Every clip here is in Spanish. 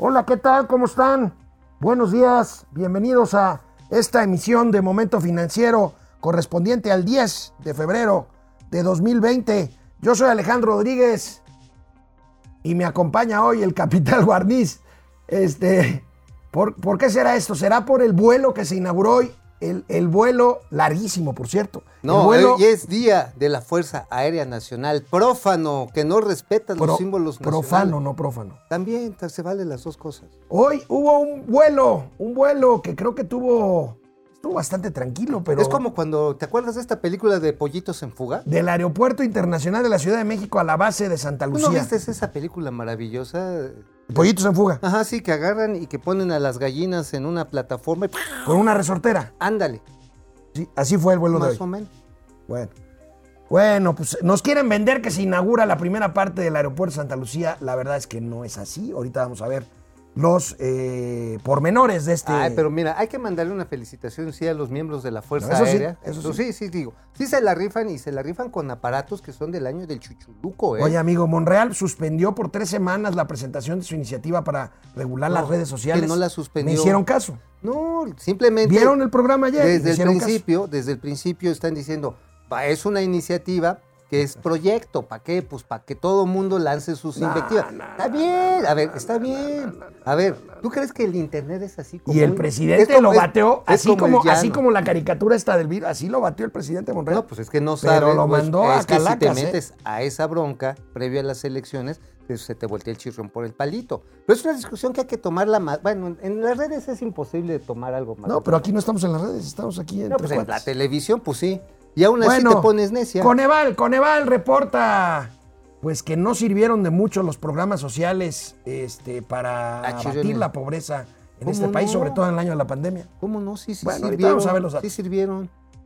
Hola, ¿qué tal? ¿Cómo están? Buenos días, bienvenidos a esta emisión de Momento Financiero correspondiente al 10 de febrero de 2020. Yo soy Alejandro Rodríguez y me acompaña hoy el Capital Guarniz. Este, ¿por, ¿Por qué será esto? ¿Será por el vuelo que se inauguró hoy el, vuelo larguísimo, por cierto. No, vuelo, hoy es día de la Fuerza Aérea Nacional. Prófano, que no respeta los símbolos nacionales. Profano, no prófano. También se valen las dos cosas. Hoy hubo un vuelo, un vuelo que creo que tuvo Estuvo bastante tranquilo, pero. Es como cuando. ¿Te acuerdas de esta película de Pollitos en Fuga? Del Aeropuerto Internacional de la Ciudad de México a la base de Santa Lucía. ¿No viste esa película maravillosa? Pollitos en Fuga. Ajá, sí, que agarran y que ponen a las gallinas en una plataforma. Y... Con una resortera. Ándale. Sí, así fue el vuelo de hoy. Más o menos. Bueno. Bueno, pues nos quieren vender que se inaugura la primera parte del aeropuerto de Santa Lucía. La verdad es que no es así. Ahorita vamos a ver los eh, pormenores de este. Ay, pero mira, hay que mandarle una felicitación sí a los miembros de la Fuerza Aérea. eso sí. sí, digo. Sí se la rifan y se la rifan con aparatos que son del año del chuchuluco, ¿eh? Oye, amigo, Monreal suspendió por tres semanas la presentación de su iniciativa para regular las redes sociales. Que no la suspendió. ¿Me hicieron caso? No, simplemente. ¿Vieron el programa ayer? Desde el principio, desde el principio están diciendo, es una iniciativa que es proyecto. ¿Para qué? Pues para que todo mundo lance sus invectivas. está bien, a ver, está bien. A ver, ¿tú crees que el internet es así como Y el presidente lo bateó, así, como, así como la caricatura está del virus, así lo bateó el presidente Monreal. No, pues es que no sabe. Pero lo pues, mandó a que si te ¿eh? metes a esa bronca previo a las elecciones, pues se te voltea el chirrón por el palito. Pero es una discusión que hay que tomarla más. Bueno, en las redes es imposible tomar algo más. No, pero aquí no estamos en las redes, estamos aquí en. No, pues en la televisión, pues sí. Y aún así te pones necia. Coneval, Coneval reporta pues que no sirvieron de mucho los programas sociales este, para abatir la pobreza en este país, sobre todo en el año de la pandemia. ¿Cómo no? Sí, sí bueno, sirvieron. Vamos a ver los Sí sirvieron.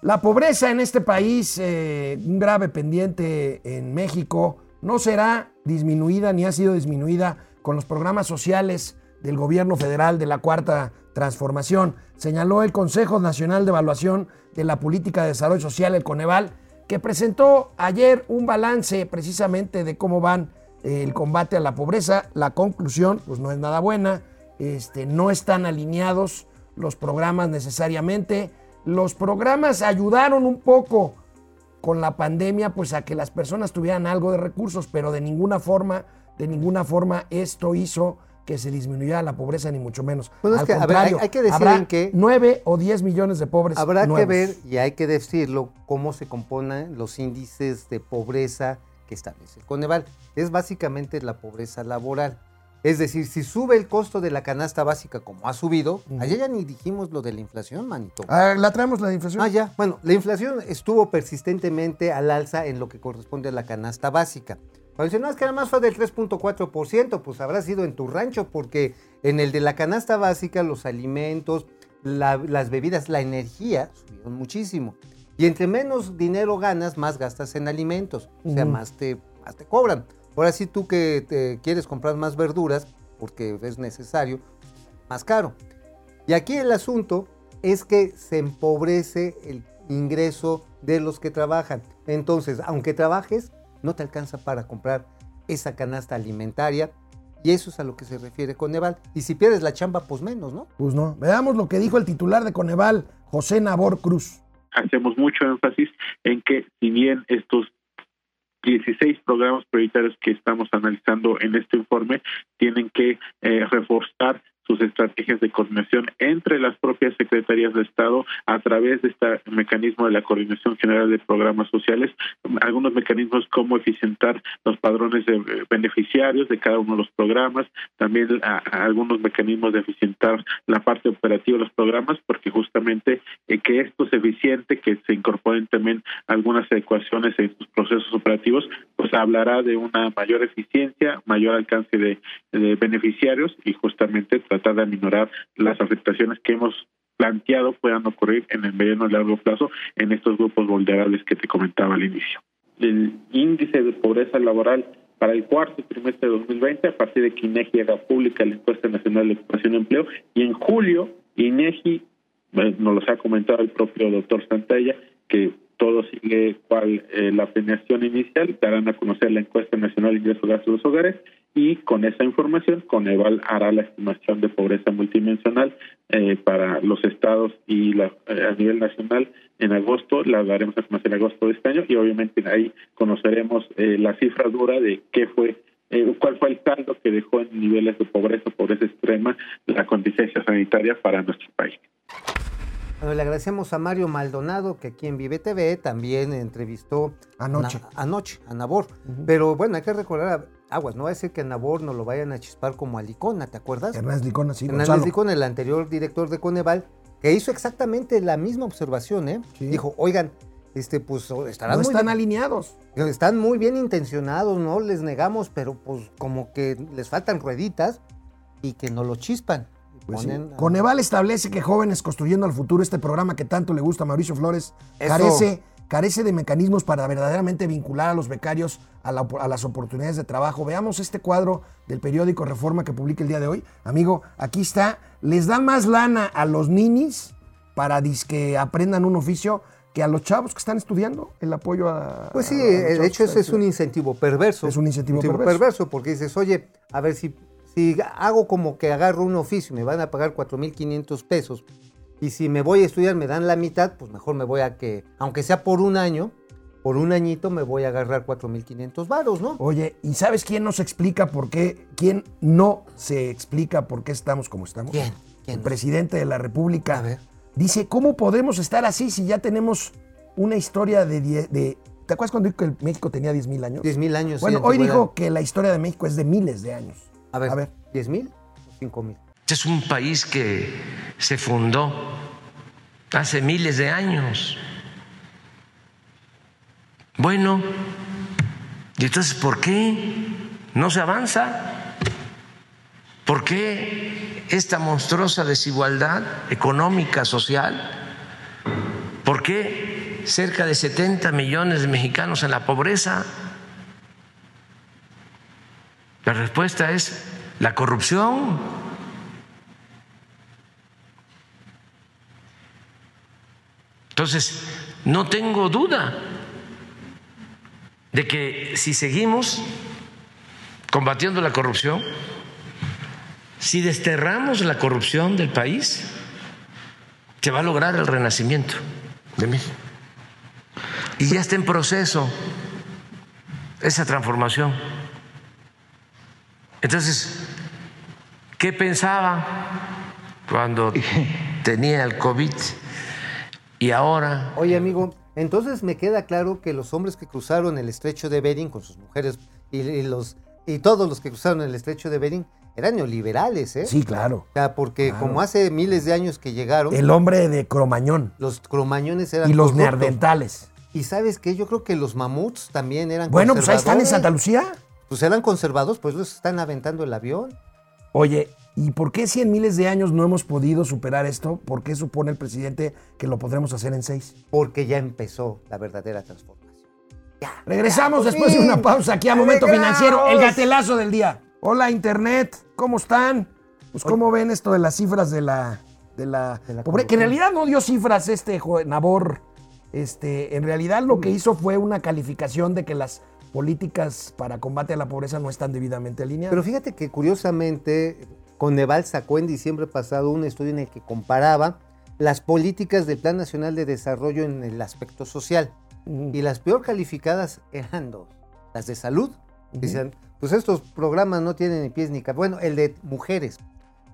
La pobreza en este país, eh, un grave pendiente en México, no será disminuida ni ha sido disminuida con los programas sociales del gobierno federal de la Cuarta Transformación, señaló el Consejo Nacional de Evaluación de la Política de Desarrollo Social, el Coneval, que presentó ayer un balance precisamente de cómo van eh, el combate a la pobreza. La conclusión, pues no es nada buena, este, no están alineados los programas necesariamente los programas ayudaron un poco con la pandemia, pues a que las personas tuvieran algo de recursos, pero de ninguna forma, de ninguna forma esto hizo que se disminuyera la pobreza, ni mucho menos. Al contrario, hay, que decir que 9 o 10 millones de pobres. Habrá que ver, y hay que decirlo, cómo se componen los índices de pobreza que establece el Coneval. Es básicamente la pobreza laboral. Es decir, si sube el costo de la canasta básica como ha subido, ayer ya ni dijimos lo de la inflación, manito. Ah, la traemos la inflación. Ah, ya. Bueno, la inflación estuvo persistentemente al alza en lo que corresponde a la canasta básica. Cuando dicen, no, es que nada más fue del 3.4%, pues habrá sido en tu rancho, porque en el de la canasta básica los alimentos, las bebidas, la energía subieron muchísimo. Y entre menos dinero ganas, más gastas en alimentos. O sea, más, te, más te cobran. Ahora sí tú que te quieres comprar más verduras, porque es necesario, más caro. Y aquí el asunto es que se empobrece el ingreso de los que trabajan. Entonces, aunque trabajes, no te alcanza para comprar esa canasta alimentaria. Y eso es a lo que se refiere Coneval. Y si pierdes la chamba, pues menos, ¿no? Pues no. Veamos lo que dijo el titular de Coneval, José Nabor Cruz. Hacemos mucho énfasis en que si bien estos 16 programas prioritarios que estamos analizando en este informe tienen que eh, reforzar sus estrategias de coordinación entre las propias secretarías de Estado a través de este mecanismo de la Coordinación General de Programas Sociales, algunos mecanismos como eficientar los padrones de eh, beneficiarios de cada uno de los programas, también algunos mecanismos de eficientar la parte operativa de los programas, porque justamente eh, que esto es eficiente, que se incorporen también algunas adecuaciones en sus procesos operativos, pues hablará de una mayor eficiencia, mayor alcance de, de beneficiarios y justamente tratar de aminorar las afectaciones que hemos planteado puedan ocurrir en el mediano y largo plazo en estos grupos vulnerables que te comentaba al inicio. El índice de pobreza laboral para el cuarto trimestre de 2020, a partir de que INEGI haga pública la encuesta nacional de ocupación y empleo, y en julio INEGI, eh, nos los ha comentado el propio doctor Santalla, que todo sigue cual eh, la planeación inicial, darán a conocer la encuesta nacional de ingresos gastos de los hogares y con esa información Coneval hará la estimación de pobreza multidimensional eh, para los estados y la, eh, a nivel nacional en agosto, la daremos a conocer en agosto de este año y obviamente ahí conoceremos eh, la cifra dura de qué fue eh, cuál fue el saldo que dejó en niveles de pobreza, pobreza extrema, la contingencia sanitaria para nuestro país. Bueno, le agradecemos a Mario Maldonado, que aquí en Vive TV también entrevistó Anoche. na- anoche a Nabor. Pero bueno, hay que recordar, aguas, no va a ser que a Nabor nos lo vayan a chispar como a Licona, ¿te acuerdas? Hernández Licona, sí, Hernández Gonzalo. Licona, el anterior director de Coneval, que hizo exactamente la misma observación, ¿eh? Sí. Dijo, oigan, este, pues estarán, No muy están bien, alineados. están muy bien intencionados, no les negamos, pero pues como que les faltan rueditas y que no lo chispan. Pues sí. ponen a- Coneval establece que Jóvenes Construyendo al Futuro, este programa que tanto le gusta a Mauricio Flores, Eso. carece, carece de mecanismos para verdaderamente vincular a los becarios a, la- a las oportunidades de trabajo. Veamos este cuadro del periódico Reforma que publica el día de hoy. Amigo, aquí está. Les dan más lana a los ninis para que aprendan un oficio que a los chavos que están estudiando el apoyo a... Pues sí, a eh, de hecho ese es un incentivo perverso. Es un incentivo perverso. porque dices, oye, a ver si, si hago como que agarro un oficio, me van a pagar 4.500 pesos, y si me voy a estudiar me dan la mitad, pues mejor me voy a que, aunque sea por un año, por un añito me voy a agarrar 4.500 varos, ¿no? Oye, ¿y sabes quién nos explica por qué? ¿Quién no se explica por qué estamos como estamos? ¿Quién? ¿Quién El presidente de la República. A ver. Dice, ¿cómo podemos estar así si ya tenemos una historia de... de ¿Te acuerdas cuando dijo que México tenía 10 mil años? 10 mil años. sí, Bueno, en hoy dijo que la historia de México es de miles de años. A ver, a ver. ¿10 mil o 5 mil? Este es un país que se fundó hace miles de años. Bueno, ¿y entonces por qué no se avanza? ¿Por qué esta monstruosa desigualdad económica, social? ¿Por qué cerca de 70 millones de mexicanos en la pobreza? La respuesta es la corrupción. Entonces, no tengo duda de que si seguimos combatiendo la corrupción, si desterramos la corrupción del país, se va a lograr el renacimiento de México. Y ya está en proceso esa transformación. Entonces, ¿qué pensaba cuando tenía el COVID y ahora? Oye, amigo, entonces me queda claro que los hombres que cruzaron el estrecho de Bering con sus mujeres y, y los y todos los que cruzaron el estrecho de Bering eran neoliberales, ¿eh? Sí, claro. O sea, porque Claro. como hace miles de años que llegaron, El hombre de Cromañón los cromañones eran y los neandertales. Y sabes qué, yo creo que los mamuts también eran Bueno, pues ahí están en. Santa Lucía. Pues eran conservados, pues los están aventando el avión. Oye, ¿y por qué si en miles de años no hemos podido superar esto? ¿Por qué supone el presidente que lo podremos hacer en seis? Porque ya empezó la verdadera transformación. Regresamos por después de una pausa aquí a Momento Financiero, el gatelazo del día. Hola Internet, ¿cómo están? Pues cómo ven esto de las cifras de la de la, De la pobre- que en realidad no dio cifras este Nabor. Este, en realidad lo que hizo fue una calificación de que las políticas para combate a la pobreza no están debidamente alineadas. Pero fíjate que curiosamente Coneval sacó en diciembre pasado un estudio en el que comparaba las políticas del Plan Nacional de Desarrollo en el aspecto social. Y las peor calificadas eran dos. Las de salud. Decían, pues estos programas no tienen ni pies ni cabeza. Bueno, el de mujeres,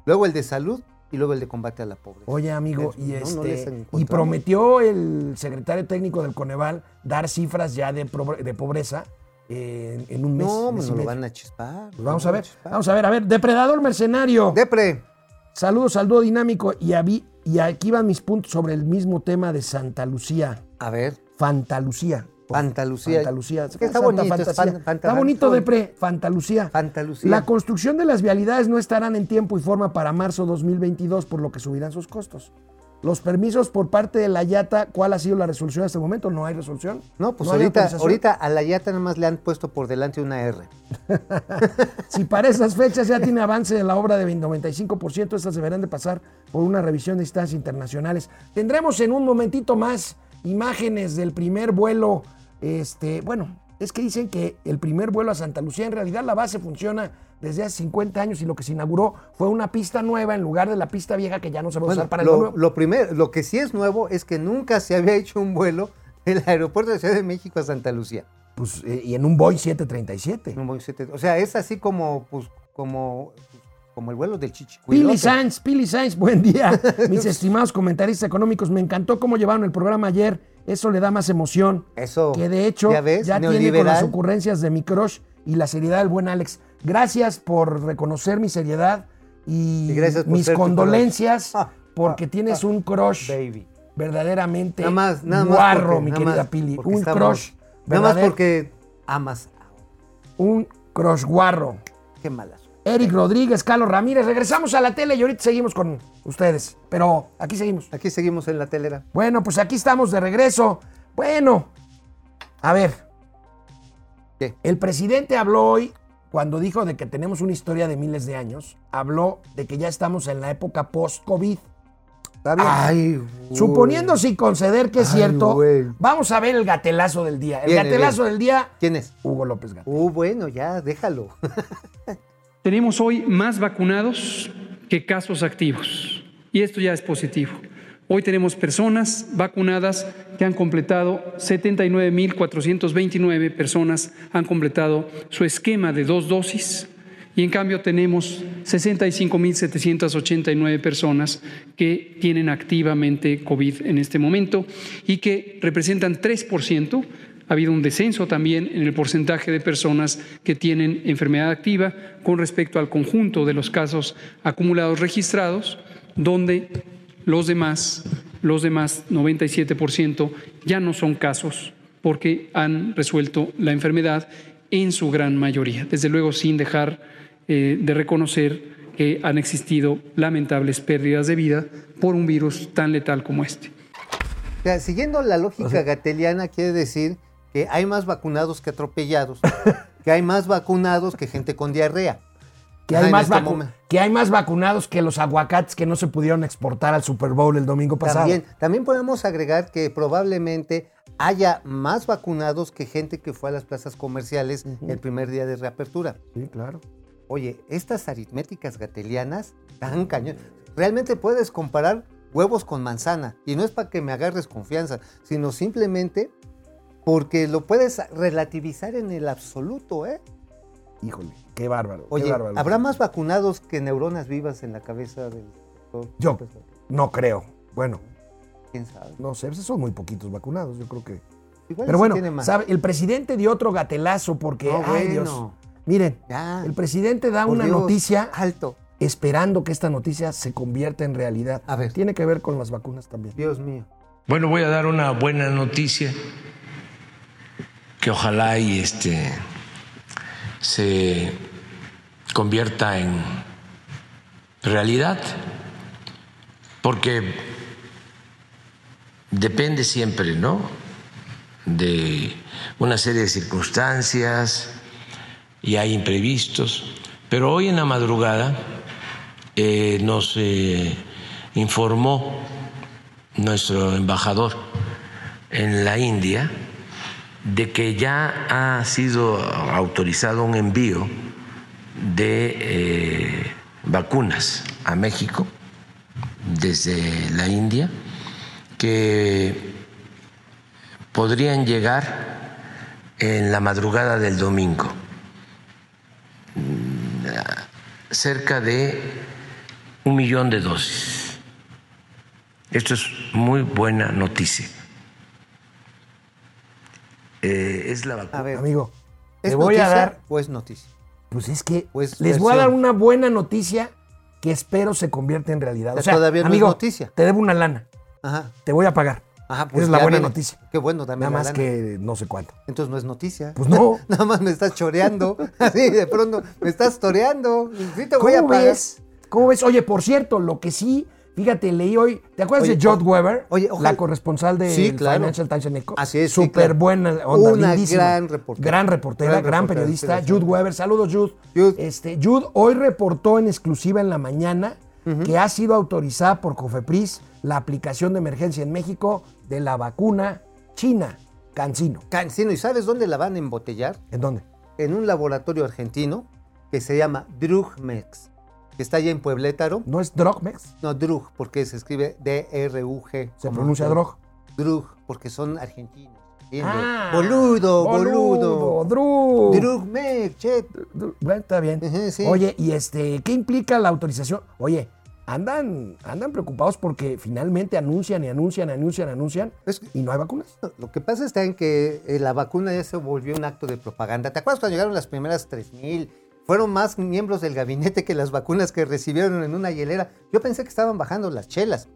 luego el de salud y luego el de combate a la pobreza. Oye, amigo, y, no este, y prometió el secretario técnico del Coneval dar cifras ya de, pobreza en, en un mes. no, mes pues y no lo van a chispar. Pues vamos a ver, vamos a ver, a ver, depredador mercenario. Depre. Saludos al dúo dinámico y, avi- y aquí van mis puntos sobre el mismo tema de Santa Lucía. A ver, Fantalucía. Fantalucía. Fantalucía. Está Santa bonito, es Fantasía. fan- fanta- está bonito. Fantalucía. Fantalucía. La construcción de las vialidades no estarán en tiempo y forma para marzo 2022, por lo que subirán sus costos. Los permisos por parte de la Yata, ¿cuál ha sido la resolución hasta el momento? ¿No hay resolución? No, pues ahorita, a la Yata nada más le han puesto por delante una R. Si para esas fechas ya tiene avance de la obra de 95%, estas deberán de pasar por una revisión de instancias internacionales. Tendremos en un momentito más imágenes del primer vuelo, este, bueno, es que dicen que el primer vuelo a Santa Lucía, en realidad la base funciona desde hace 50 años y lo que se inauguró fue una pista nueva en lugar de la pista vieja que ya no se va a Bueno, usar para el lo, lo primero, lo que sí es nuevo es que nunca se había hecho un vuelo del aeropuerto de Ciudad de México a Santa Lucía. Pues, eh, y en un Boeing 737. Un Boeing 7. O sea, es así como, pues, como, como el vuelo del Chichi. Pili Sainz, Pili Sainz, buen día. Mis estimados comentaristas económicos, me encantó cómo llevaron el programa ayer. Eso le da más emoción. Eso. Que de hecho ¿Ya ves? tiene con las ocurrencias de mi crush y la seriedad del buen Alex. Gracias por reconocer mi seriedad y, Y gracias por mis condolencias porque tienes un crush Baby. verdaderamente Nada más, nada más. guarro, porque- mi nada querida más Pili. Un estamos- crush Nada más porque amas. un crush guarro. Qué malas. Eric Rodríguez, Carlos Ramírez, regresamos a la tele y ahorita seguimos con ustedes. Pero aquí seguimos. Aquí seguimos en la telera. Bueno, pues aquí estamos de regreso. Bueno, a ver. ¿Qué? El presidente habló hoy, cuando dijo de que tenemos una historia de miles de años, habló de que ya estamos en la época post-COVID. Está bien. Ay, güey. Suponiendo sin conceder que es Ay, cierto, güey. vamos a ver el gatelazo del día. El Viene, gatelazo viene. del día, ¿Quién es? Hugo López Gatel. Uh, bueno, ya, déjalo. Tenemos hoy más vacunados que casos activos y esto ya es positivo. Hoy tenemos personas vacunadas que han completado, 79.429 personas han completado su esquema de dos dosis y en cambio tenemos 65.789 personas que tienen activamente COVID en este momento y que representan 3%. Ha habido un descenso también en el porcentaje de personas que tienen enfermedad activa con respecto al conjunto de los casos acumulados registrados, donde los demás, los demás 97% ya no son casos porque han resuelto la enfermedad en su gran mayoría. Desde luego sin dejar eh, de reconocer que han existido lamentables pérdidas de vida por un virus tan letal como este. O sea, siguiendo la lógica gateliana, quiere decir que hay más vacunados que atropellados, que hay más vacunados que gente con diarrea. Que hay, más este que hay más vacunados que los aguacates que no se pudieron exportar al Super Bowl el domingo pasado. También, también podemos agregar que probablemente haya más vacunados que gente que fue a las plazas comerciales el primer día de reapertura. Sí, claro. Oye, estas aritméticas gatelianas tan cañón. Realmente puedes comparar huevos con manzana. Y no es para que me agarres confianza, sino simplemente porque lo puedes relativizar en el absoluto, ¿eh? Híjole, qué bárbaro. Oye, qué bárbaro. ¿habrá más vacunados que neuronas vivas en la cabeza del doctor? Yo no creo. Bueno, ¿Quién sabe? no sé, son muy poquitos vacunados, yo creo que. Igual Pero bueno, tiene más. ¿sabe? el presidente dio otro gatelazo porque, No, ay bueno. Dios. Miren, Ya. el presidente da Por una Dios, noticia Alto. esperando que esta noticia se convierta en realidad. A ver. Tiene que ver con las vacunas también. Dios mío. Bueno, voy a dar una buena noticia que ojalá y este se convierta en realidad, porque depende siempre, ¿no? De una serie de circunstancias y hay imprevistos, pero hoy en la madrugada eh, nos eh, informó nuestro embajador en la India de que ya ha sido autorizado un envío de eh, vacunas a México desde la India que podrían llegar en la madrugada del domingo cerca de un millón de dosis. Esto es muy buena noticia. Eh, es la A vacuna. ver, Amigo, ¿es te voy a noticia dar. o es noticia? Pues es que Pues, les voy a dar una buena noticia que espero se convierta en realidad. O sea, todavía no es amigo, noticia. te debo una lana. Ajá. Te voy a pagar. Ajá, Esa es la buena viene. noticia. Qué bueno también. Nada más lana. que no sé cuánto. Entonces no es noticia. Pues no. Nada más me estás choreando. Así de pronto me estás toreando. Sí te voy a ¿Cómo pagar. ves? ¿Cómo ves? Oye, por cierto, lo que sí Fíjate, leí hoy, ¿te acuerdas Oye, de Jod Weber? oye, ojalá- la corresponsal de Sí, claro. Financial Times en México. Así es, sí, Súper claro. buena onda, Una lindísima. gran reportera. Gran reportera, Gran periodista. sí, sí. Jude Weber, saludos Jude. Jude. Este, Jude hoy reportó en exclusiva en la mañana que ha sido autorizada por Cofepris la aplicación de emergencia en México de la vacuna china, Cancino. Cancino, ¿y sabes dónde la van a embotellar? ¿En dónde? En un laboratorio argentino que se llama Drugmex, que está allá en Pueblétaro. ¿No es Drogmex? No, Drug, porque se escribe D-R-U-G. Se pronuncia Drog. Drug, porque son argentinos. Ah, boludo, boludo. Dru. Drugmex, che. Bueno, está bien. Sí. Oye, ¿y este qué implica la autorización? Oye, andan, andan preocupados porque finalmente anuncian y anuncian, anuncian, anuncian Es- y no hay vacunas. Lo que pasa está en que eh, la vacuna ya se volvió un acto de propaganda. ¿Te acuerdas cuando llegaron las primeras 3000? Fueron más miembros del gabinete que las vacunas que recibieron en una hielera. Yo pensé que estaban bajando las chelas,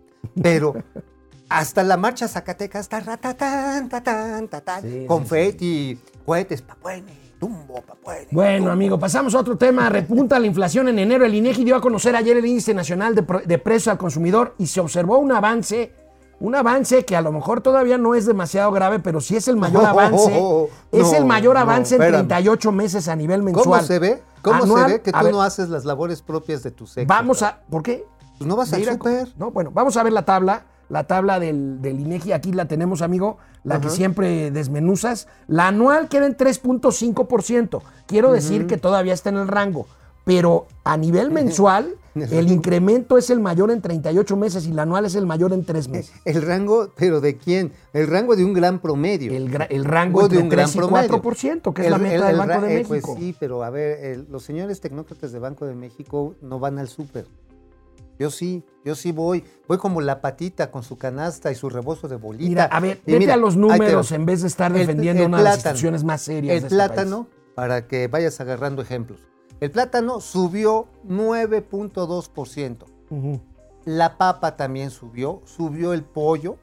pero hasta la marcha Zacatecas, taratán, tatán, tatán, Sí, sí, confeti, cohetes, papuene, tumbo, papuene. Bueno, tumbo. amigo, pasamos a otro tema. Repunta la inflación en enero. El INEGI dio a conocer ayer el índice nacional de, de precios al consumidor y se observó un avance, un avance que a lo mejor todavía no es demasiado grave, pero sí es el mayor No, avance. es el no, mayor no, avance en espérame. 38 meses a nivel mensual. ¿Cómo se ve? ¿Cómo Anual, se ve que a tú ver, no haces las labores propias de tu sexo? Vamos a. ¿Por qué? Pues no vas al ir a- súper. No, bueno, vamos a ver la tabla. La tabla del, del INEGI, aquí la tenemos, amigo, la que siempre desmenuzas. La anual queda en 3.5%. Quiero decir que todavía está en el rango. Pero a nivel mensual, el incremento es el mayor en 38 meses y la anual es el mayor en 3 meses. El rango, pero ¿de quién? El rango de un gran promedio. El, gra- el rango de un gran 3 y promedio. 4%, que es El- la meta el- del el Banco de eh, México. Pues sí, pero a ver, el- los señores tecnócratas del Banco de México no van al súper. Yo sí, yo sí voy. Voy como la patita con su canasta y su rebozo de bolita. Mira, a ver, Y vete mira, a los números en vez de estar El- defendiendo el una de las plátano. instituciones más serias El de este plátano, para que vayas agarrando ejemplos. El plátano subió 9.2%. país. Ujú. La papa también subió. Subió el pollo.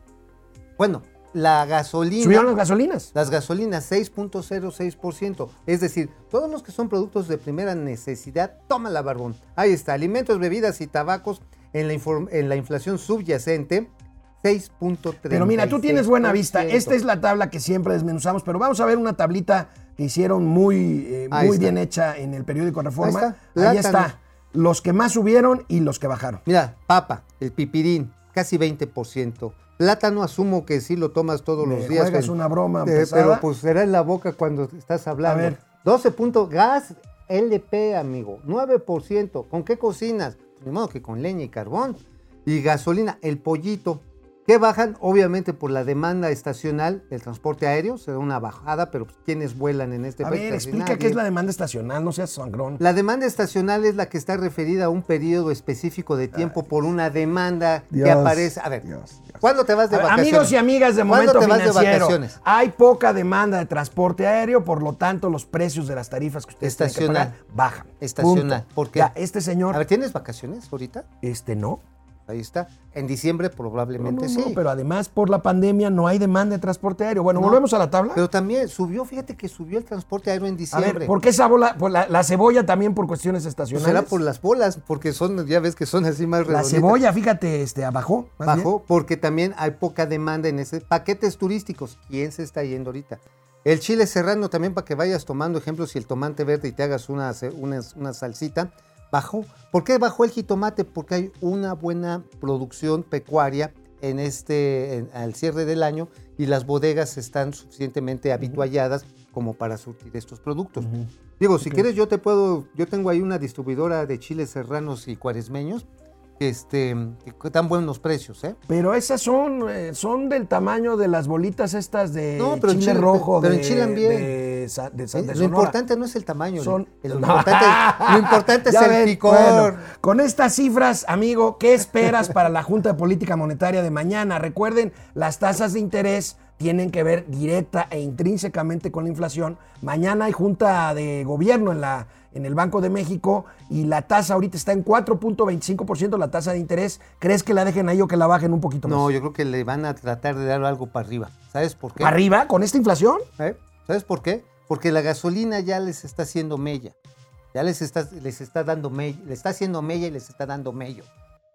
Bueno, la gasolina. Subieron las gasolinas. Las gasolinas 6.06%. Es decir, todos los que son productos de primera necesidad, toma la barbón. Ahí está, alimentos, bebidas y tabacos en la, inform- en la inflación subyacente, 6.3%. Pero mira, tú tienes buena vista. Esta es la tabla que siempre desmenuzamos, pero vamos a ver una tablita que hicieron muy, eh, muy bien hecha en el periódico Reforma. Ahí está, Ahí plátano. está. Los que más subieron y los que bajaron. Mira, papa, el pipirín, casi 20%. Plátano, asumo que sí lo tomas todos Me los días. pero- una broma eh, pero pues será en la boca cuando estás hablando. A ver. 12 puntos, gas LP, amigo, 9%. ¿Con qué cocinas? Ni modo que con leña y carbón. Y gasolina, el pollito. ¿Qué bajan? Obviamente por la demanda estacional del transporte aéreo, se da una bajada, pero pues, ¿quiénes vuelan en este a país? ver, Casi explica nadie. qué es la demanda estacional, no seas sangrón. La demanda estacional es la que está referida a un periodo específico de tiempo por una demanda que aparece. A ver, Dios, Dios. ¿cuándo te vas de A ver, vacaciones? Amigos y amigas de ¿Cuándo Momento te vas de vacaciones? hay poca demanda de transporte aéreo, por lo tanto los precios de las tarifas que ustedes tienen que Estacional. pagar bajan. Estacional. Punto. ¿Por qué? Ya, este señor, A ver, ¿tienes vacaciones ahorita? este no. Ahí está. En diciembre probablemente no, sí. no, pero además por la pandemia no hay demanda de transporte aéreo. Bueno, No. volvemos a la tabla. Pero también subió, fíjate que subió el transporte aéreo en a diciembre. ver, ¿por qué esa bola? Por la, la cebolla también por cuestiones Pues estacionales. será por las bolas, porque son, ya ves que son así más La redonditas. cebolla, fíjate, este, bajó. Bajó porque también hay poca demanda en ese paquetes turísticos. ¿Quién se está yendo ahorita? El chile serrano también para que vayas tomando ejemplos y el tomate verde y te hagas una, una, una salsita. Bajó. ¿Por qué bajó el jitomate? Porque hay una buena producción pecuaria en este, en- al cierre del año y las bodegas están suficientemente habitualladas como para surtir estos productos. Digo, si quieres yo te puedo, yo tengo ahí una distribuidora de chiles serranos y cuaresmeños que, este, que dan buenos precios, ¿eh? Pero esas son, eh, son del tamaño de las bolitas estas de No, pero en chile Chile- rojo pero de, enchilan bien. de, De de lo Sonora. importante no es el tamaño, Son- el- lo, importante, lo importante es el ven, picor. bueno, con estas cifras, amigo, ¿qué esperas para la Junta de Política Monetaria de mañana? Recuerden, las tasas de interés tienen que ver directa e intrínsecamente con la inflación. Mañana hay Junta de Gobierno en, la, en el Banco de México y la tasa ahorita está en 4.25% la tasa de interés. ¿Crees que la dejen ahí o que la bajen un poquito más? No, yo creo que le van a tratar de dar algo para arriba. ¿Sabes por qué? ¿Para arriba con esta inflación? ¿Eh? ¿Sabes por qué? Porque la gasolina ya les está haciendo mella. Ya les está, les está dando mella, le está haciendo mella y les está dando mello.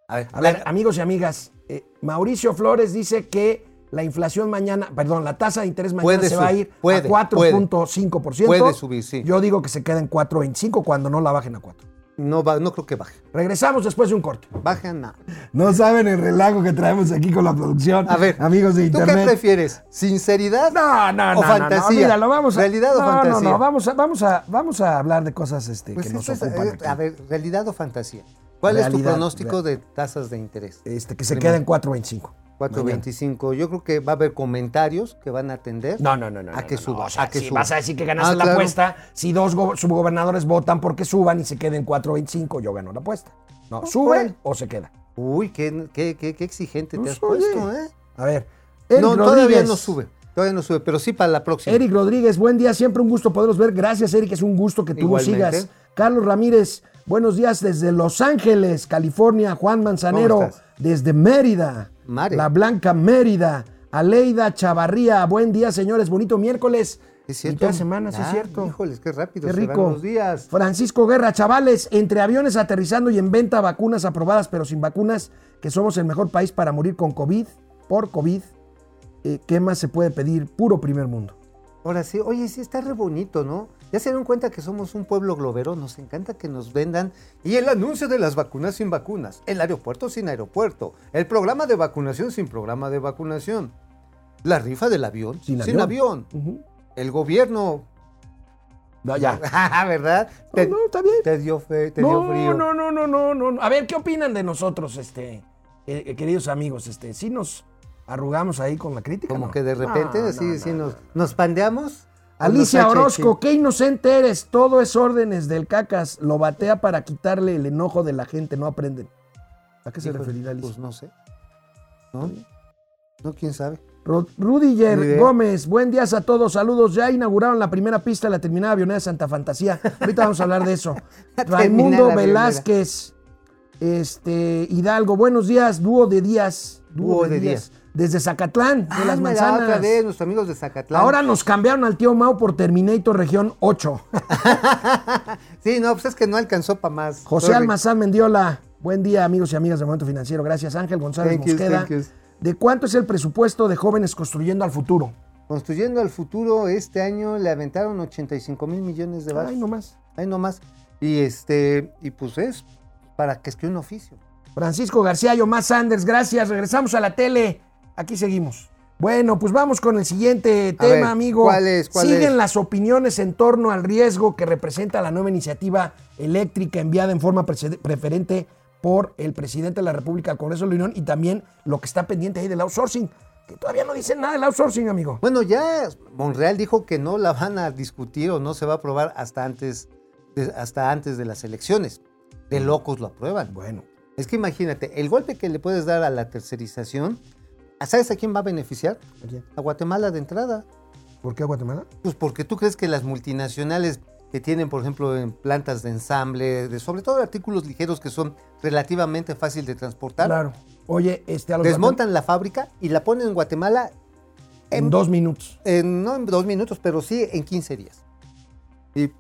A ver, A ver, amigos y amigas, eh, Mauricio Flores dice que la inflación mañana, perdón, la tasa de interés mañana Puede se va a ir puede, a 4.5%. Puede subir, sí. Yo digo que se queda en 4.25 cuando no la bajen a 4. No, va, no creo que baje. Regresamos después de un corte. Baje nada. No saben el relajo que traemos aquí con la producción. A ver, amigos de ¿tú internet. qué prefieres? ¿Sinceridad? No, no, no. ¿O fantasía? No, mira, lo vamos a, ¿Realidad o no, fantasía? No, no, vamos a, vamos a, vamos a hablar de cosas este, Pues que nos es, ocupan eh, aquí. a ver, ¿realidad o fantasía? ¿Cuál es tu pronóstico real. de tasas de interés? Este, que se Primero. queda en 4.25. 4.25. Yo creo que va a haber comentarios que van a atender No, no, no, no. a que no, suba. O sea, a que si suba. vas a decir que ganaste Ah, la claro. apuesta, si dos go- subgobernadores votan porque suban y se queden 4.25, yo gano la apuesta. No, por ¿sube ahí. o se queda? Uy, qué, qué, qué, qué exigente te Pues, has puesto. ¿eh? A ver. Eric No, todavía no sube. Todavía no sube, pero sí para la próxima. Eric Rodríguez, buen día, siempre un gusto poderlos ver. Gracias, Eric, es un gusto que tú Igualmente. sigas. Carlos Ramírez, buenos días desde Los Ángeles, California. Juan Manzanero, ¿Cómo estás? Desde Mérida. Mare. La Blanca Mérida. Aleida Chavarría, buen día, señores. Bonito miércoles. Es cierto. Semana, sí es Ah, cierto. Híjoles, qué rápido Qué se van rico. los días. Francisco Guerra, chavales, entre aviones aterrizando y en venta vacunas aprobadas pero sin vacunas, que somos el mejor país para morir con COVID, por COVID, eh, ¿qué más se puede pedir? Puro primer mundo. Ahora sí, oye, sí está re bonito, ¿no? Ya se dieron cuenta que somos un pueblo globero, nos encanta que nos vendan. Y el anuncio de las vacunas sin vacunas, el aeropuerto sin aeropuerto, el programa de vacunación sin programa de vacunación, la rifa del avión Sin sin, avión. el gobierno, No, ya. ¿verdad? No, Te, no, está bien. te dio, fe- te dio No, frío. no, no, no, no, no. A ver, ¿qué opinan de nosotros, este, eh, eh, queridos amigos? Este, ¿sí nos arrugamos ahí con la crítica? Como que de repente así, no, nos, no. nos pandeamos. Alicia Nos Orozco, qué inocente eres. Todo es órdenes del cacas. Lo batea para quitarle el enojo de la gente. No aprenden. ¿A qué se Híjole, referirá Alicia? Pues no sé. ¿No? No, quién sabe. Rudiger. Gómez, buen días a todos, saludos. Ya inauguraron la primera pista de la terminada avionera de Santa Fantasía. Ahorita vamos a hablar de eso. Raimundo. Velázquez, este, Hidalgo, buenos días, dúo de días. Dúo de días. Desde Zacatlán, de las Ah, mira, manzanas. otra vez, nuestros amigos de Zacatlán. Ahora nos cambiaron al tío Mau por Terminator Región 8. Sí, no, pues es que no alcanzó para más. José Sorry. Almazán Mendiola, buen día amigos y amigas de Momento Financiero. Gracias Ángel González Thank Mosqueda. ¿De cuánto es el presupuesto de jóvenes construyendo al futuro? Construyendo al futuro, este año le aventaron 85 mil millones de baros. Ay, nomás. Ahí nomás. Y este, y pues es para que esté un oficio. Francisco García Yomás Sanders, gracias. Regresamos a la tele. Aquí seguimos. Bueno, pues vamos con el siguiente tema, ver, amigo. ¿cuál es? ¿Cuál Siguen es? las opiniones en torno al riesgo que representa la nueva iniciativa eléctrica enviada en forma preferente por el presidente de la República al Congreso de la Unión y también lo que está pendiente ahí del outsourcing, que todavía no dicen nada del outsourcing, amigo. Bueno, ya Monreal dijo que no la van a discutir o no se va a aprobar hasta antes hasta antes de las elecciones. De locos lo aprueban. Bueno, Es que imagínate, el golpe que le puedes dar a la tercerización, ¿sabes a quién va a beneficiar? ¿a quién? A Guatemala de entrada. ¿por qué a Guatemala? Pues porque tú crees que las multinacionales que tienen, por ejemplo, en plantas de ensamble, de, sobre todo artículos ligeros que son relativamente fácil de transportar, Claro. Oye, este, a los desmontan la fábrica y la ponen en Guatemala guatem- en dos minutos. en, no en dos minutos, pero sí en 15 días. Y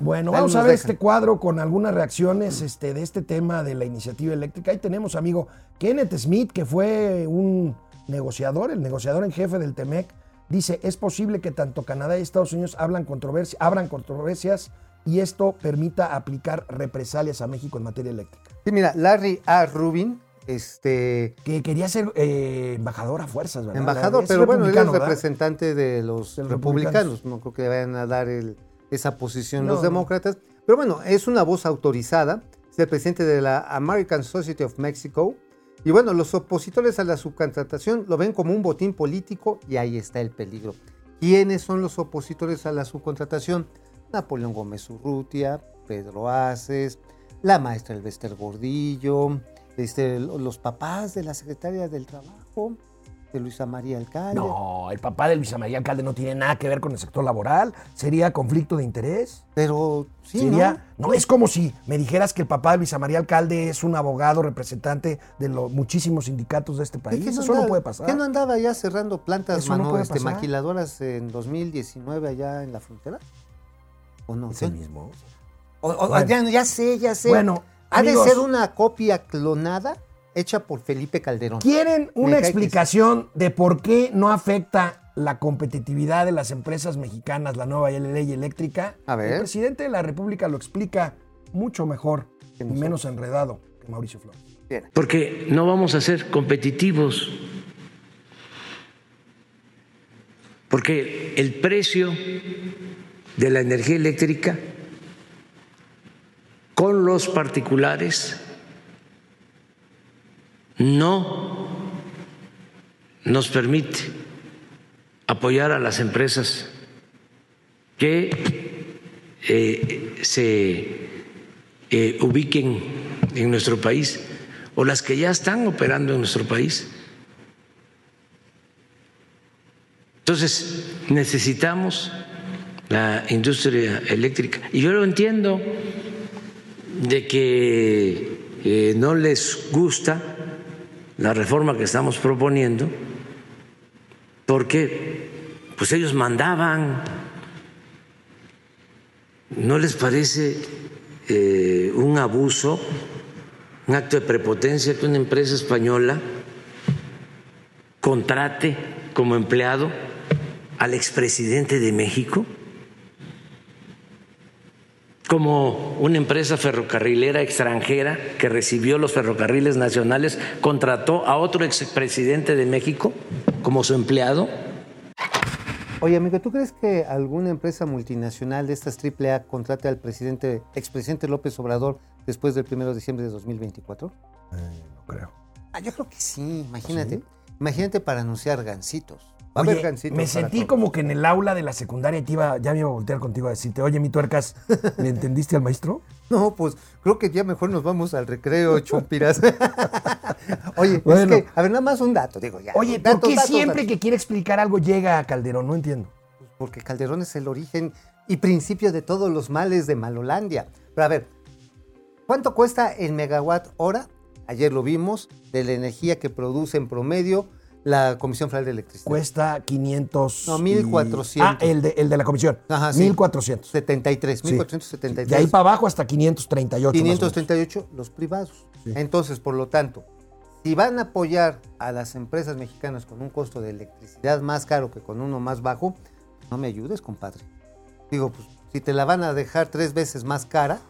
Bueno, vamos a ver dejan. este cuadro con algunas reacciones este, de este tema de la iniciativa eléctrica. Ahí tenemos, amigo, Kenneth Smith, que fue un negociador, el negociador en jefe del TEMEC, dice, es posible que tanto Canadá y Estados Unidos hablan controversia- abran controversias y esto permita aplicar represalias a México en materia eléctrica. sí, mira, Larry A. Rubin, este Que quería ser eh, embajador a fuerzas, ¿verdad? embajador, pero bueno, él es representante de los De los republicanos. No creo que vayan a dar el- esa posición No, los no. demócratas. Pero bueno, es una voz autorizada. Es el presidente de la American Society of Mexico. Y bueno, los opositores a la subcontratación lo ven como un botín político y ahí está el peligro. ¿Quiénes son los opositores a la subcontratación? Napoleón Gómez Urrutia, Pedro Aces, la maestra Elvester Gordillo, este, los papás de la secretaria del Trabajo, de Luisa María Alcalde. No, el papá de Luisa María Alcalde no tiene nada que ver con el sector laboral. ¿Sería conflicto de interés? Pero sí, Sería, ¿no? ¿no? es como si me dijeras que el papá de Luisa María Alcalde es un abogado representante de los muchísimos sindicatos de este país. ¿Qué Eso no andaba- puede pasar. ¿Qué no andaba ya cerrando plantas no mano- puede este, maquiladoras en 2019 allá en la frontera? ¿O no? Es el mismo. O- o- Bueno. ya, ya sé, ya sé. Bueno, ¿Ha amigos. de ser una copia clonada hecha por Felipe Calderón. ¿Quieren una explicación de por qué no afecta la competitividad de las empresas mexicanas la nueva ley eléctrica? A ver. El presidente de la República lo explica mucho mejor y menos enredado que Mauricio Flores. Bien. porque no vamos a ser competitivos, porque el precio de la energía eléctrica con los particulares no nos permite apoyar a las empresas que eh, se eh, ubiquen en nuestro país o las que ya están operando en nuestro país. Entonces, necesitamos la industria eléctrica. Y yo lo entiendo de que eh, no les gusta la reforma que estamos proponiendo, porque pues ellos mandaban, ¿no les parece eh, un abuso, un acto de prepotencia que una empresa española contrate como empleado al expresidente de México? Como una empresa ferrocarrilera extranjera que recibió los ferrocarriles nacionales contrató a otro expresidente de México como su empleado. Oye, amigo, ¿tú crees que alguna empresa multinacional de estas AAA contrate al presidente, expresidente López Obrador después del 1 de diciembre de 2024? no creo. Ah, yo creo que sí, imagínate. ¿Sí? Imagínate para anunciar gancitos. Va Oye, me sentí todos. como que en el aula de la secundaria te iba, ya me iba a voltear contigo a decirte, oye, mi tuercas, ¿le entendiste al maestro? No, pues creo que ya mejor nos vamos al recreo, chumpiras. Oye, Bueno. es que, a ver, nada más un dato, digo ya. Oye, ¿por qué datos, siempre datos. que quiere explicar algo llega a Calderón? No entiendo. Porque Calderón es el origen y principio de todos los males de Malolandia. Pero a ver, ¿cuánto cuesta el megawatt hora? Ayer lo vimos, de la energía que produce en promedio la Comisión Federal de Electricidad. Cuesta 500. No, y- 1400. Ah, el de, el de la comisión. Ajá, sí. 1400. 73, Sí. 1473. De ahí para abajo hasta 538. más o menos. 538 los privados. Sí. Entonces, por lo tanto, si van a apoyar a las empresas mexicanas con un costo de electricidad más caro que con uno más bajo, no me ayudes, compadre. Digo, pues si te la van a dejar tres veces más cara,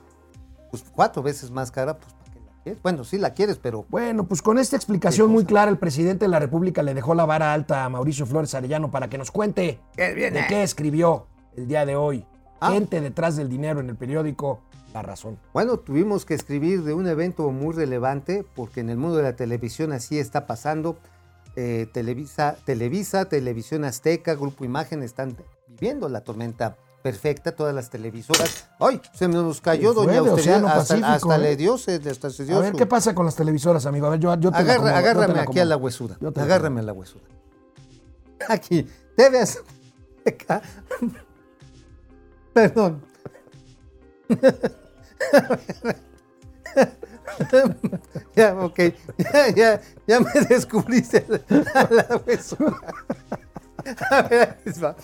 pues cuatro veces más cara, pues ¿para qué la quieres? Bueno, sí la quieres, pero Bueno, pues con esta explicación muy clara, el presidente de la República le dejó la vara alta a Mauricio Flores Arellano para que nos cuente de qué escribió el día de hoy. Ah. Gente detrás del dinero en el periódico La Razón. Bueno, tuvimos que escribir de un evento muy relevante porque en el mundo de la televisión así está pasando. Eh, Televisa, Televisa, Televisión Azteca, Grupo Imagen están viviendo la tormenta perfecta, todas las televisoras. ¡Ay! Se nos cayó fue Doña Austeridad, hasta, hasta ¿eh? le dio, se, hasta se dio A ver, su- ¿qué pasa con las televisoras, amigo? A ver, yo, yo te la Agarra- yo te agárrame la aquí a la huesuda. Yo te la Agárrame a la huesuda. Aquí, te veas. Perdón. ya, ok. Ya, ya, ya me descubriste a la, a la huesuda. A ver, ahí va.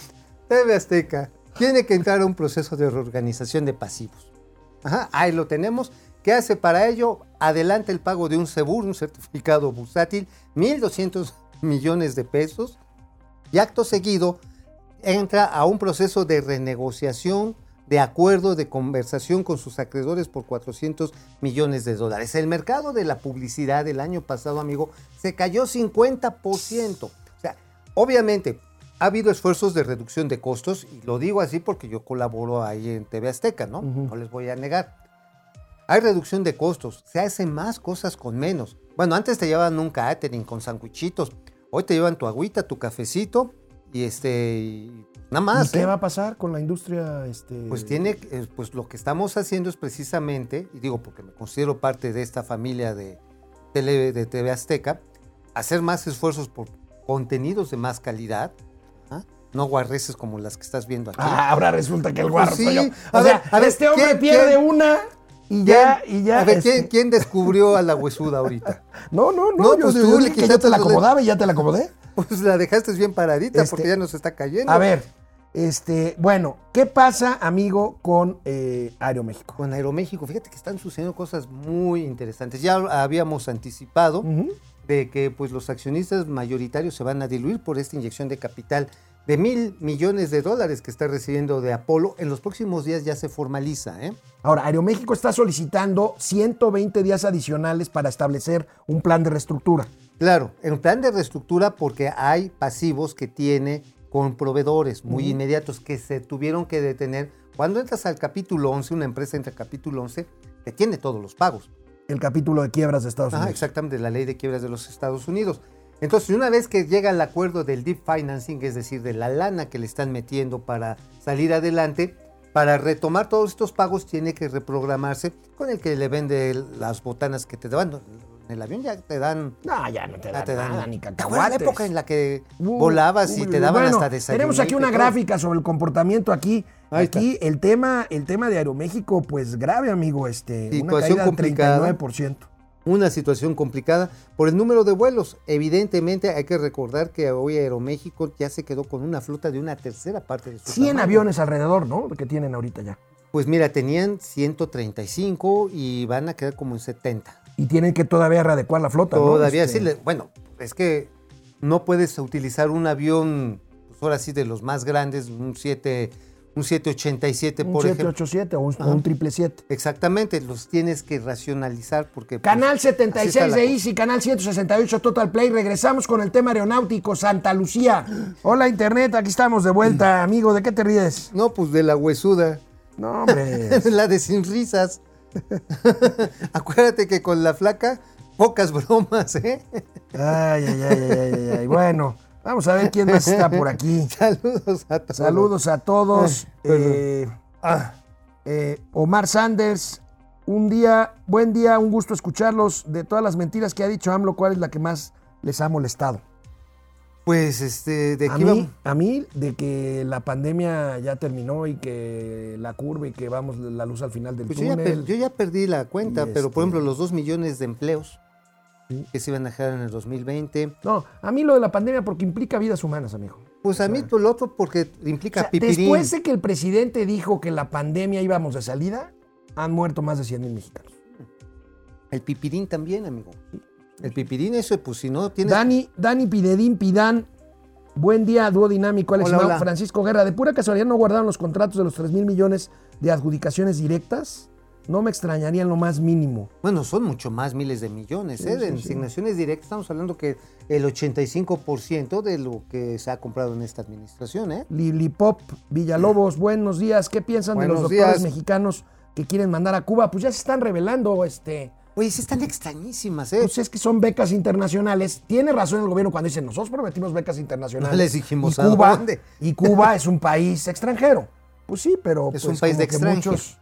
TV Azteca tiene que entrar a un proceso de reorganización de pasivos. Ajá, ahí lo tenemos. ¿Qué hace para ello? Adelanta el pago de un CEBUR, un certificado bursátil, 1.200 millones de pesos. Y acto seguido entra a un proceso de renegociación, de acuerdo, de conversación con sus acreedores por 400 millones de dólares. El mercado de la publicidad el año pasado, amigo, se cayó 50%. O sea, obviamente ha habido esfuerzos de reducción de costos, y lo digo así porque yo colaboro ahí en TV Azteca, ¿no? No les voy a negar. Hay reducción de costos, se hacen más cosas con menos. Bueno, antes te llevaban un catering con sandwichitos, hoy te llevan tu agüita, tu cafecito y este, y nada más. ¿Y qué ¿eh? va a pasar con la industria? Este... Pues tiene, eh, pues lo que estamos haciendo es precisamente, y digo porque me considero parte de esta familia de, tele, de TV Azteca, hacer más esfuerzos por contenidos de más calidad. No guarreces como las que estás viendo aquí. Ah, ahora resulta que el guarro Pues sí. soy yo. A O ver, sea, a ver, este hombre ¿quién- pierde quién- una y ya, y ya. A ver, este- ¿quién, quién descubrió a la huesuda ahorita? No, no, no, No, yo, pues yo tú le dije que quitaste te la acomodaba y ya te la acomodé. Pues la dejaste bien paradita Este, porque ya nos está cayendo. A ver, Este, bueno, ¿qué pasa, amigo, con eh, Aeroméxico? Con Aeroméxico, fíjate que están sucediendo cosas muy interesantes. Ya habíamos anticipado de que pues, los accionistas mayoritarios se van a diluir por esta inyección de capital de mil millones de dólares que está recibiendo de Apolo. En los próximos días ya se formaliza. ¿eh? Ahora, Aeroméxico está solicitando 120 días adicionales para establecer un plan de reestructura. Claro, en un plan de reestructura porque hay pasivos que tiene con proveedores muy inmediatos que se tuvieron que detener. Cuando entras al capítulo 11, una empresa entra al capítulo 11, te tiene todos los pagos. El capítulo de quiebras de Estados Ajá, Unidos. exactamente, la ley de quiebras de los Estados Unidos. Entonces, una vez que llega el acuerdo del deep financing, es decir, de la lana que le están metiendo para salir adelante, para retomar todos estos pagos tiene que reprogramarse con el que le vende las botanas que te dan. En el avión ya te dan... No, ya no te ya te dan- nada, ni ¿Te acuerdas cacahuates. la época en la que Uh, volabas y te daban bueno, hasta desayuno? Tenemos aquí una gráfica sobre el comportamiento aquí. Ahí aquí el tema, el tema de Aeroméxico, pues grave, amigo, este, una Situación caída complicada. del 39%. Una situación complicada por el número de vuelos. Evidentemente hay que recordar que hoy Aeroméxico ya se quedó con una flota de una tercera parte de su 100 tamaño. aviones alrededor, ¿no? Que tienen ahorita ya. Pues mira, tenían 135 y van a quedar como en 70. Y tienen que todavía readecuar la flota, ¿no? Todavía Este, sí, bueno, es que no puedes utilizar un avión, pues ahora sí, de los más grandes, un 7, un 787, Un por ejemplo. 787 o un, o Ajá. un 777. Exactamente, los tienes que racionalizar porque... pues, Canal está 76 la de. Easy, canal 168 Total Play. Regresamos con el tema aeronáutico Santa Lucía. Hola Internet, aquí estamos de vuelta, amigo. ¿De qué te ríes? No, pues de la huesuda. No, hombre. la de sin risas. Acuérdate que con la flaca, pocas bromas, ¿eh? Ay, ay, ay, ay, ay, ay. Bueno, vamos a ver quién más está por aquí. Saludos a todos. Saludos a todos. Perdón. Eh, ah, eh, Omar Sanders, un día, buen día, un gusto escucharlos. De todas las mentiras que ha dicho AMLO, ¿cuál es la que más les ha molestado? Pues, este, de A mí, a mí, de que la pandemia ya terminó y que la curva y que vamos la luz al final del Pues yo ya, túnel. per- yo ya perdí la cuenta, pero por este- ejemplo, los dos millones de empleos que se iban a dejar en el 2020. No, a mí lo de la pandemia porque implica vidas humanas, amigo. Pues a mí todo lo otro porque implica O sea, pipirín. después de que el presidente dijo que la pandemia íbamos de salida, han muerto más de 100 mil mexicanos. El pipirín también, amigo. El pipirín, eso, pues si no tienes... Dani, Dani Pidedín Pidán, buen día, dúo dinámico, Alex Hola, hola. Francisco Guerra. ¿De pura casualidad no guardaron los contratos de los 3 mil millones de adjudicaciones directas? No me extrañaría en lo más mínimo. Bueno, son mucho más miles de millones, ¿eh? de asignaciones directas. Estamos hablando que el 85% de lo que se ha comprado en esta administración, ¿eh? Lilipop Villalobos, buenos días. ¿Qué piensan de los doctores mexicanos que quieren mandar a Cuba? Pues ya se están revelando, este. Oye, sí están extrañísimas, ¿eh? Pues es que son becas internacionales. Tiene razón el gobierno cuando dice nosotros prometimos becas internacionales. No les dijimos y a Cuba, dónde. Y Cuba es un país extranjero. Pues sí, pero Es pues un país de extranjeros.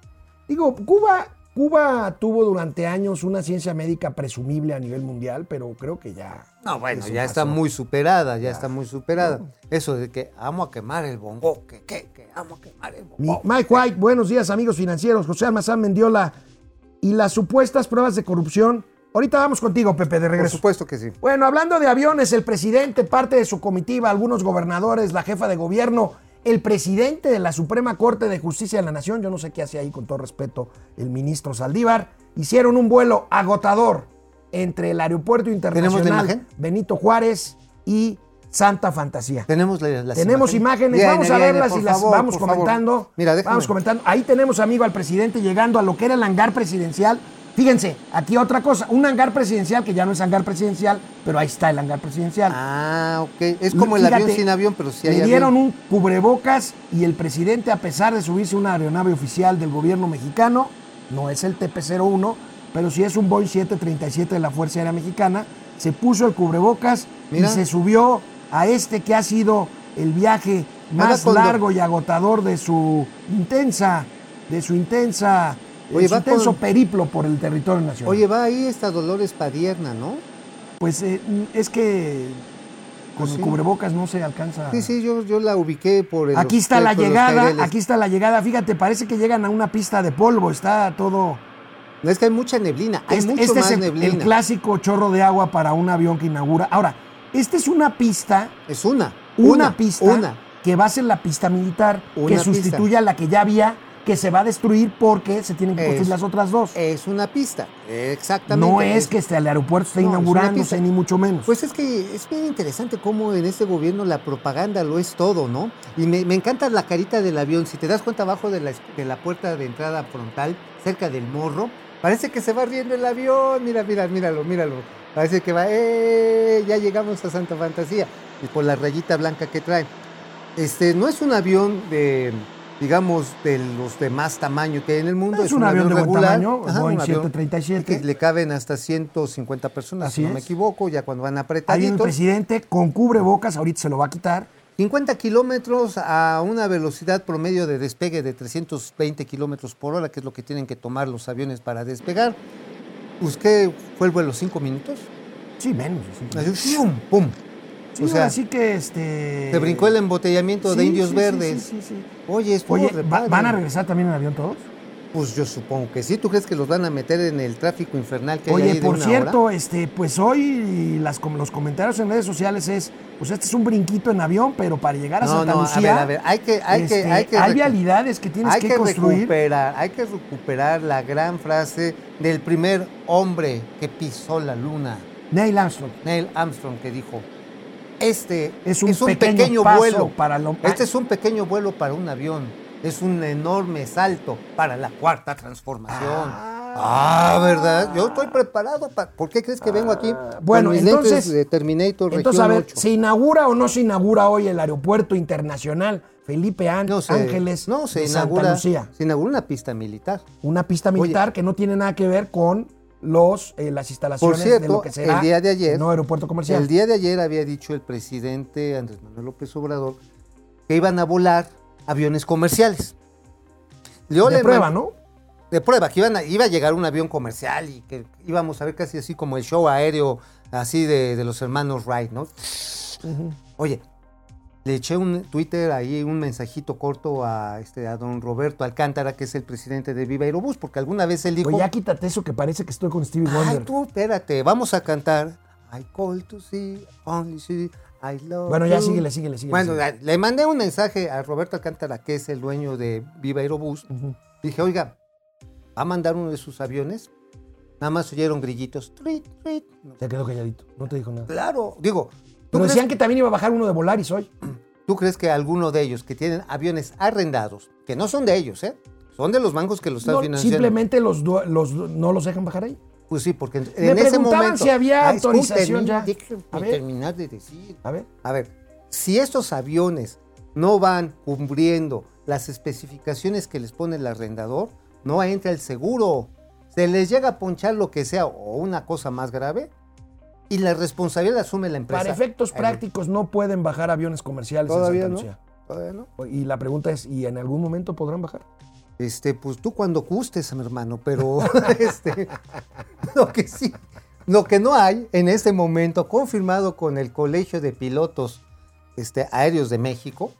Digo, Cuba, Cuba tuvo durante años una ciencia médica presumible a nivel mundial, pero creo que ya. No, bueno, ya está muy superada, ya, está muy superada. Eso de que amo a quemar el bongo, que, que, que amo a quemar el Mi- bongo. Mike White, buenos días amigos financieros. José Almazán Mendiola y las supuestas pruebas de corrupción. Ahorita vamos contigo, Pepe, de Por regreso. supuesto que sí. Bueno, hablando de aviones, el presidente, parte de su comitiva, algunos gobernadores, la jefa de gobierno, el presidente de la Suprema Corte de Justicia de la Nación, yo no sé qué hace ahí con todo respeto el ministro Saldívar, hicieron un vuelo agotador entre el aeropuerto internacional? Benito Juárez y Santa Fantasía. Tenemos la- las Tenemos imágenes, vamos a verlas y las favor, vamos favor. comentando. Mira, déjame. Vamos comentando. Ahí tenemos, amigo, al presidente llegando a lo que era el hangar presidencial. Fíjense, aquí otra cosa, un hangar presidencial que ya no es hangar presidencial, pero ahí está el hangar presidencial. Ah, ok. Es como el avión sin avión, pero sí hay Le dieron avión. un cubrebocas y el presidente, a pesar de subirse una aeronave oficial del gobierno mexicano, no es el TP-01, pero sí es un Boeing 737 de la Fuerza Aérea Mexicana, se puso el cubrebocas Mira. y se subió a este que ha sido el viaje más largo y agotador de su intensa, de su intensa, Oye, va intenso periplo por el territorio nacional. Oye, va ahí esta Dolores Padierna, ¿no? pues eh, es que con Pues el sí. cubrebocas no se alcanza. Sí, sí, yo, yo la ubiqué por el. Aquí está la llegada, aquí está la llegada. Fíjate, parece que llegan a una pista de polvo. Está todo. No, es que hay mucha neblina, hay este mucho este más es el, neblina. el clásico chorro de agua para un avión que inaugura. Ahora, esta es una pista, Es una. una, pista Una. que va a ser la pista militar Una que pista. sustituya a la que ya había, que se va a destruir porque se tienen que construir Es- las otras dos. Es una pista, exactamente. no es que este, el aeropuerto esté No, es inaugurándose, pista. ni mucho menos. Pues es que es bien interesante cómo en este gobierno la propaganda lo es todo, ¿no? Y me, me encanta la carita del avión. Si te das cuenta abajo de la, es- de la puerta de entrada frontal, cerca del morro, parece que se va riendo el avión. Mira, mira, míralo, míralo. Parece que va, ¡eh! Ya llegamos a Santa Fantasía. Y por la rayita blanca que trae. Este, no es un avión de, digamos, de los de más tamaño que hay en el mundo. Es un avión de buen tamaño, Boeing un avión 737. que le caben hasta 150 personas, Así si no me es. equivoco, ya cuando van Ahí el apretaditos. presidente con cubrebocas, ahorita se lo va a quitar. 50 kilómetros a una velocidad promedio de despegue de 320 kilómetros por hora, que es lo que tienen que tomar los aviones para despegar. Pues, ¿qué fue el vuelo? ¿Cinco minutos? Sí, menos. sí. Así, ¡pum! Sí, o sea, así que este. se brincó el embotellamiento de indios sí, verdes. sí, sí, sí. Oye, estuvo Oye, re ¿va- padre. ¿van a regresar también en avión todos? Pues yo supongo que sí. ¿Tú crees que los van a meter en el tráfico infernal que hay Oye, ahí de por una cierto, hora? este, pues hoy las, los comentarios en redes sociales es, pues este es un brinquito en avión, pero para llegar a No, Santa no, a Lucía, ver, a ver, hay que, hay que, este, hay que hay vialidades que tienes hay que, que construir. recuperar, hay que recuperar la gran frase del primer hombre que pisó la luna, Neil Armstrong. Neil Armstrong, que dijo: Este Es un pequeño vuelo para lo- Este es un pequeño vuelo para un avión. Es un enorme salto para la cuarta transformación. Ah, ¿verdad? Yo estoy preparado. para. ¿Por qué crees que vengo aquí? Bueno, con mis entonces- de Terminator Entonces, a ver, 8? ¿se inaugura o no se inaugura hoy el aeropuerto internacional Felipe No se- Ángeles no, se Santa inaugura, Lucía? se inaugura una pista militar. Una pista militar que no tiene nada que ver con los, eh, las Por instalaciones de cierto, lo que será el día de ayer, el nuevo aeropuerto comercial. el día de ayer había dicho el presidente Andrés Manuel López Obrador que iban a volar aviones comerciales. Yo de le prueba, ¿no? De prueba, que iban a- iba a llegar un avión comercial y que íbamos a ver casi así como el show aéreo así de, de los hermanos Wright, ¿no? Oye, le eché un Twitter ahí, un mensajito corto a, este, a don Roberto Alcántara, que es el presidente de Viva Aerobús, porque alguna vez él dijo... Pues ya quítate eso que parece que estoy con Stevie Ay, Wonder. tú, espérate, vamos a cantar. I call to see, only see, I love Bueno, ya you. síguele, síguele, síguele. Bueno, síguele. le mandé un mensaje a Roberto Alcántara, que es el dueño de Viva Aerobús. Dije, oiga, ¿va a mandar uno de sus aviones? Nada más oyeron grillitos. Truit. No, Se quedó calladito, no te dijo nada. Claro, digo, ¿tú Pero decían que también iba a bajar uno de Volaris hoy. ¿tú crees que alguno de ellos que tienen aviones arrendados, que no son de ellos, ¿eh? Son de los bancos que los están No, financiando. simplemente los, no los dejan bajar ahí. Pues sí, porque en, Me en ese preguntaban momento... si había escucha, autorización ya. A ver. terminar de decir. A ver. A ver, si estos aviones no van cumpliendo las especificaciones que les pone el arrendador, no entra el seguro. Se les llega a ponchar lo que sea o una cosa más grave y la responsabilidad la asume la empresa. Para efectos prácticos no pueden bajar aviones comerciales Todavía en no. Santa todavía no. Lucía. Y la pregunta es, ¿y en algún momento podrán bajar? Este, pues tú cuando gustes, mi hermano, pero este, lo que sí, lo que no hay en este momento, confirmado con el Colegio de Pilotos este, Aéreos de México,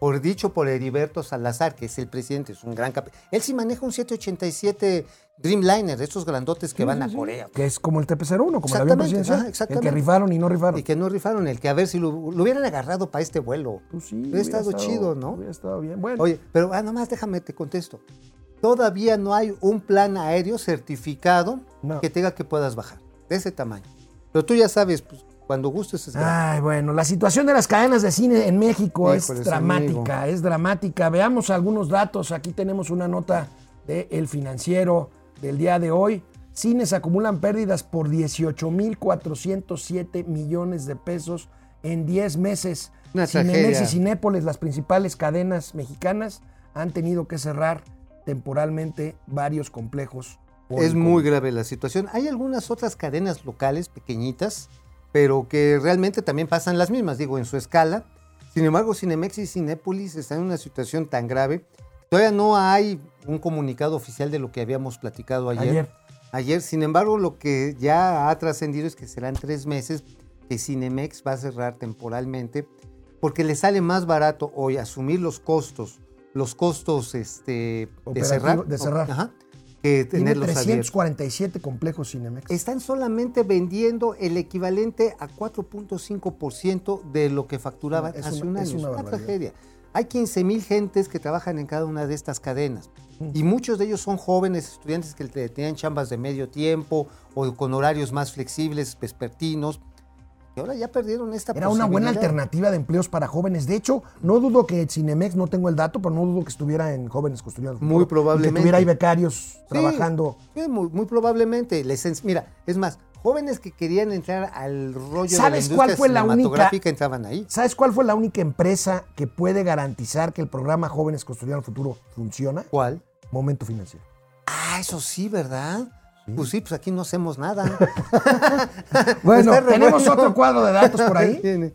por dicho por Heriberto Salazar, que es el presidente, es un gran cap Él sí maneja un 787 Dreamliner, estos grandotes que van a Corea. Que es como el TP-01, como el avión Exactamente, presidencial. ajá, el que rifaron y no rifaron. Y que no rifaron, el que a ver si lo, lo hubieran agarrado para este vuelo. Pues sí, Hubiera estado chido, ¿no? Hubiera estado bien. Bueno, Oye, pero ah, nomás déjame te contesto. Todavía no hay un plan aéreo certificado No. que tenga que puedas bajar. De ese tamaño. Pero tú ya sabes, pues, cuando gustes es gratis. Ay, bueno, la situación de las cadenas de cine en México es dramática, es dramática. Veamos algunos datos. Aquí tenemos una nota de El Financiero del día de hoy. Cines acumulan pérdidas por 18.407 millones de pesos en 10 meses. Una Cinemex y Cinépolis, las principales cadenas mexicanas, han tenido que cerrar temporalmente varios complejos. Es muy grave la situación. Hay algunas otras cadenas locales pequeñitas, pero que realmente también pasan las mismas, digo, en su escala. Sin embargo, Cinemex y Cinépolis están en una situación tan grave. Todavía no hay un comunicado oficial de lo que habíamos platicado ayer. Ayer. Ayer, sin embargo, lo que ya ha trascendido es que serán tres meses que Cinemex va a cerrar temporalmente porque le sale más barato hoy asumir los costos, los costos este, de cerrar, de cerrar. Ajá. Que Tiene tenerlos abiertos. 347 complejos Cinemex. Están solamente vendiendo el equivalente a 4.5% de lo que facturaban Es hace una- un año. Es una tragedia. Hay 15 mil gentes que trabajan en cada una de estas cadenas. Y muchos de ellos son jóvenes estudiantes que te- tenían chambas de medio tiempo o con horarios más flexibles, vespertinos. Y ahora ya perdieron esta Era una buena alternativa de empleos para jóvenes. De hecho, no dudo que Cinemex, no tengo el dato, pero no dudo que estuviera en Jóvenes Construyendo el Muy Futuro, y probablemente. Que tuviera ahí becarios trabajando. sí, muy, muy probablemente. Les mira, es más, jóvenes que querían entrar al rollo de la ¿Sabes cuál fue la única- entraban ahí. ¿Sabes cuál fue la única empresa que puede garantizar que el programa Jóvenes Construyendo el Futuro funciona? ¿Cuál? Momento Financiero. Ah, eso sí, ¿verdad? Pues sí, pues aquí no hacemos nada. Bueno, tenemos bueno. otro cuadro de datos por ahí. Tiene.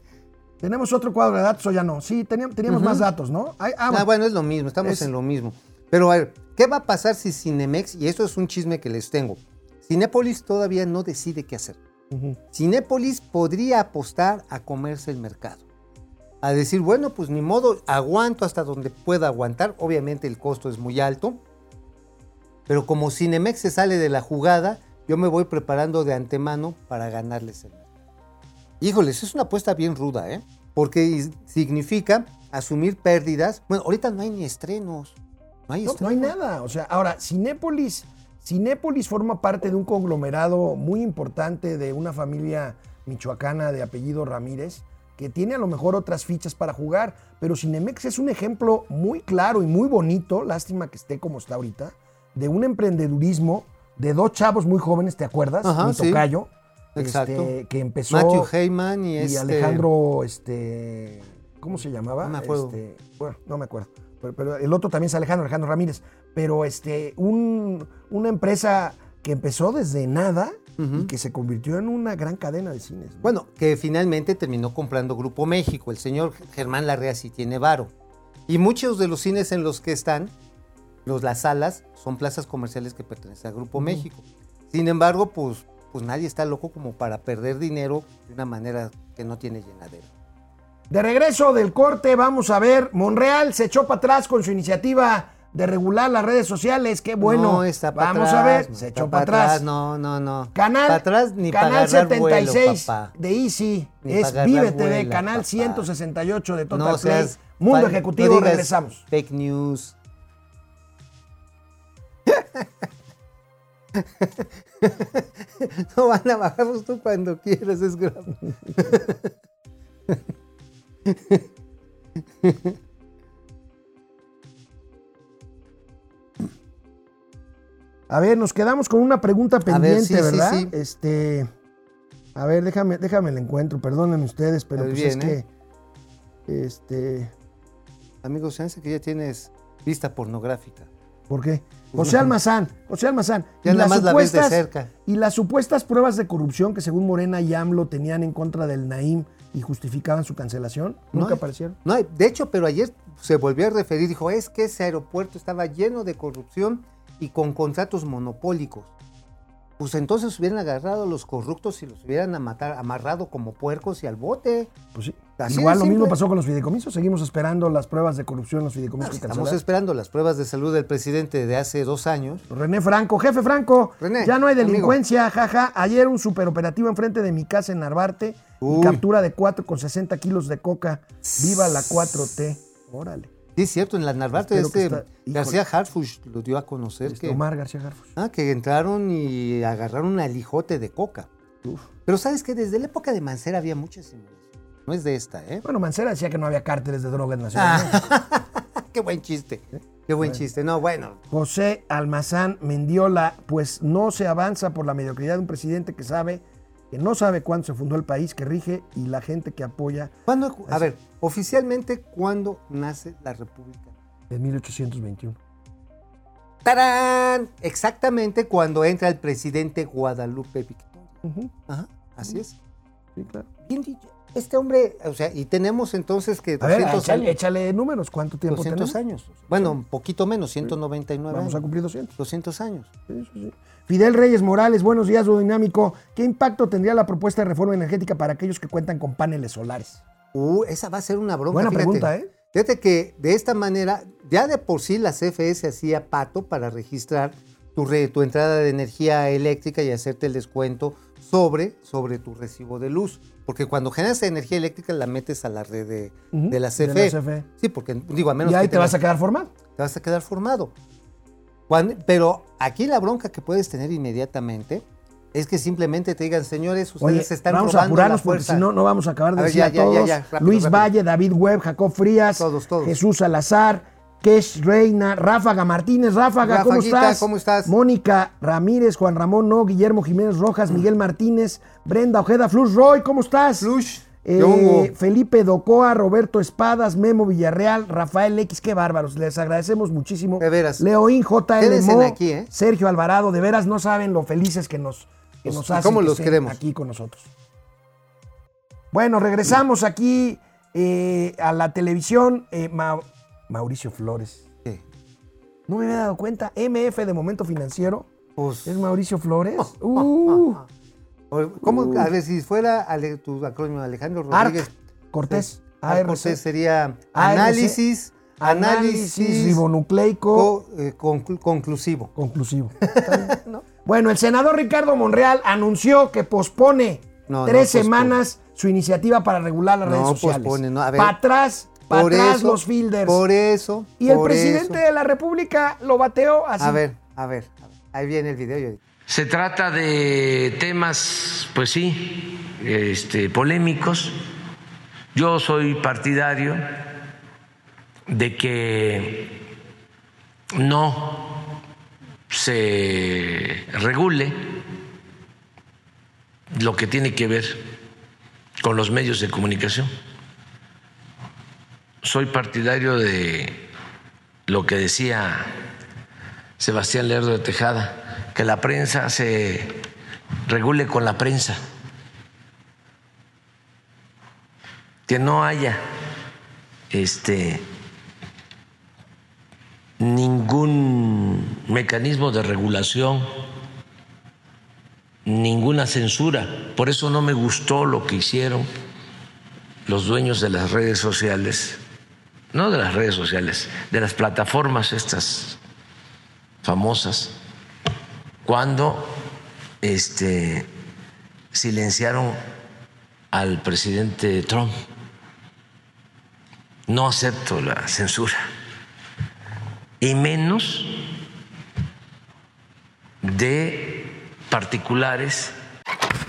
¿Tenemos otro cuadro de datos o ya no? Sí, teníamos, teníamos más datos, ¿no? Ay, ah, Ah, bueno. bueno, es lo mismo, estamos Es- en lo mismo. Pero a ver, ¿qué va a pasar si Cinemex, y esto es un chisme que les tengo, Cinépolis todavía no decide qué hacer. Cinépolis podría apostar a comerse el mercado. A decir, bueno, pues ni modo, aguanto hasta donde pueda aguantar. Obviamente el costo es muy alto. Pero como Cinemex se sale de la jugada, yo me voy preparando de antemano para ganarles el mercado. Híjoles, es una apuesta bien ruda, ¿eh? Porque significa asumir pérdidas. Bueno, ahorita no hay ni estrenos. No hay No, no hay estrenos. nada. O sea, ahora, Cinépolis, Cinépolis forma parte de un conglomerado muy importante de una familia michoacana de apellido Ramírez, que tiene a lo mejor otras fichas para jugar, pero Cinemex es un ejemplo muy claro y muy bonito, lástima que esté como está ahorita, de un emprendedurismo de dos chavos muy jóvenes, ¿te acuerdas? Ajá, Mi sí. tocayo, Exacto. este, que empezó... Matthew Heyman y, y este- Alejandro, este, ¿cómo se llamaba? No me acuerdo. Este, bueno, no me acuerdo. Pero, pero el otro también es Alejandro, Alejandro Ramírez. Pero este, un- una empresa que empezó desde nada y que se convirtió en una gran cadena de cines. ¿no? Bueno, que finalmente terminó comprando Grupo México. El señor Germán Larrea sí tiene varo. Y muchos de los cines en los que están, los, las salas, son plazas comerciales que pertenecen al Grupo México. Sin embargo, pues, pues nadie está loco como para perder dinero de una manera que no tiene llenadera. De regreso del corte, vamos a ver. Monreal se echó para atrás con su iniciativa de regular las redes sociales. Qué bueno. no está para vamos atrás. a ver. no Se echó pa' para atrás. No, no, no. Canal, Para atrás ni canal agarrar vuelo, 76 papá. de Easy Ni es Vive TV, canal papá. 168 de Total No Play. seas Mundo Ejecutivo, no regresamos. Fake news. no van a bajarlos tú cuando quieras, es grave. A ver, nos quedamos con una pregunta pendiente, sí, sí, ¿verdad? sí. Este, a ver, déjame, déjame el encuentro, perdonen ustedes, pero pues bien, es ¿eh? que, este, Amigo, se que ya tienes vista pornográfica. ¿por qué? José Almazán, José Almazán. Ya y nada las más la ves de supuestas- cerca. Y las supuestas pruebas de corrupción que según Morena y AMLO tenían en contra del Naim y justificaban su cancelación, No nunca hay. aparecieron. No, hay. de hecho, pero ayer se volvió a referir, dijo, es que ese aeropuerto estaba lleno de corrupción y con contratos monopólicos. Pues entonces hubieran agarrado a los corruptos y los hubieran a matar- amarrado como puercos y al bote. Pues sí. Así Igual lo mismo pasó con los fideicomisos. Seguimos esperando las pruebas de corrupción en los fideicomisos que Estamos esperando las pruebas de salud del presidente de hace dos años. René Franco, jefe Franco, René, ya no hay delincuencia, jaja. Ayer un superoperativo enfrente de mi casa en Narvarte y captura de 4 con 60 kilos de coca. Viva la 4T. Órale. Sí, es cierto, en la Narvarte este está-. García Harfush lo dio a conocer Este, que, Omar García Garfus. ah, que entraron y agarraron un alijote de coca. Uf. Pero sabes que desde la época de Mancera había mucha simulación. No es de esta, ¿eh? Bueno, Mancera decía que no había cárteles de droga en la ciudad. México. Qué buen chiste. Qué buen chiste. No, bueno. José Almazán Mendiola, pues no se avanza por la mediocridad de un presidente que sabe, que no sabe cuándo se fundó el país que rige y la gente que apoya ¿Cuándo, a ver, oficialmente, ¿cuándo nace la República? en 1821. ¡Tarán! Exactamente cuando entra el presidente Guadalupe Victoria. Ajá, así es. sí, claro. Bien dicho. Este hombre, o sea, y tenemos entonces que A ver, 200 échale, números. ¿Cuánto tiempo 200 tenemos? años. Bueno, un poquito menos, 199 Vamos a cumplir 200. 200 años. Sí, sí, sí. Fidel Reyes Morales, buenos días, Dinámico. ¿Qué impacto tendría la propuesta de reforma energética para aquellos que cuentan con paneles solares? Uh, esa va a ser una bronca. Buena fíjate. pregunta, ¿eh? Fíjate que de esta manera, ya de por sí la CFE se hacía pato para registrar tu, re- tu entrada de energía eléctrica y hacerte el descuento sobre, sobre tu recibo de luz. Porque cuando generas energía eléctrica la metes a la red de, Ujú, de la de la CFE. CFE. Sí, porque digo, a menos Y ahí que te vas a quedar formado. te vas a quedar formado. Cuando- pero aquí la bronca que puedes tener inmediatamente es que simplemente te digan, señores, ustedes Oye, se están vamos a robando la apurarnos porque si no, no vamos a acabar de A ver, decir ya, a ya, ya, todos. ya, rápido, Luis rápido. Valle, David Webb, Jacob Frías, Todos, todos. Jesús Salazar, Kesh Reina, Ráfaga Martínez, Ráfaga, ¿cómo estás? ¿cómo estás? Mónica Ramírez, Juan Ramón No, Guillermo Jiménez Rojas, Miguel Martínez, Brenda Ojeda, Flus Roy, ¿cómo estás? Flush, Eh. Felipe Docoa, Roberto Espadas, Memo Villarreal, Rafael X, qué bárbaros, les agradecemos muchísimo. De veras. Leoín JL Quédense Mo, aquí, ¿eh? Sergio Alvarado, de veras no saben lo felices que nos, que nos ¿y hacen cómo que los estén queremos? aquí con nosotros. Bueno, regresamos aquí eh, a la televisión. Eh, Ma- Mauricio Flores. ¿Qué? No me había dado cuenta. MF de Momento Financiero. Pues, ¿Es Mauricio Flores? Uh, ¿Cómo? A ver, si fuera ale- tu acrónimo Alejandro Arc Rodríguez. Cortés. Arc ARC. Cortés sería ARC. análisis, Análisis análisis ribonucleico co- eh, conclu- conclusivo. conclusivo. Bueno, el senador Ricardo Monreal anunció que pospone No, tres semanas su iniciativa para regular las redes sociales. pospone, no, a ver. Para atrás, para Por atrás eso, los fielders. Por eso. y el presidente eso. de la República lo bateó así. A ver, a ver, a ver. Ahí viene el video. yo- Se trata de temas, pues sí, este, polémicos. Yo soy partidario de que no se regule lo que tiene que ver con los medios de comunicación. Soy partidario de lo que decía Sebastián Lerdo de Tejada, que la prensa se regule con la prensa, que no haya este ningún mecanismo de regulación, ninguna censura. Por eso no me gustó lo que hicieron los dueños de las redes sociales, no de las redes sociales, de las plataformas estas famosas cuando este, silenciaron al presidente Trump. No acepto la censura, y menos de particulares.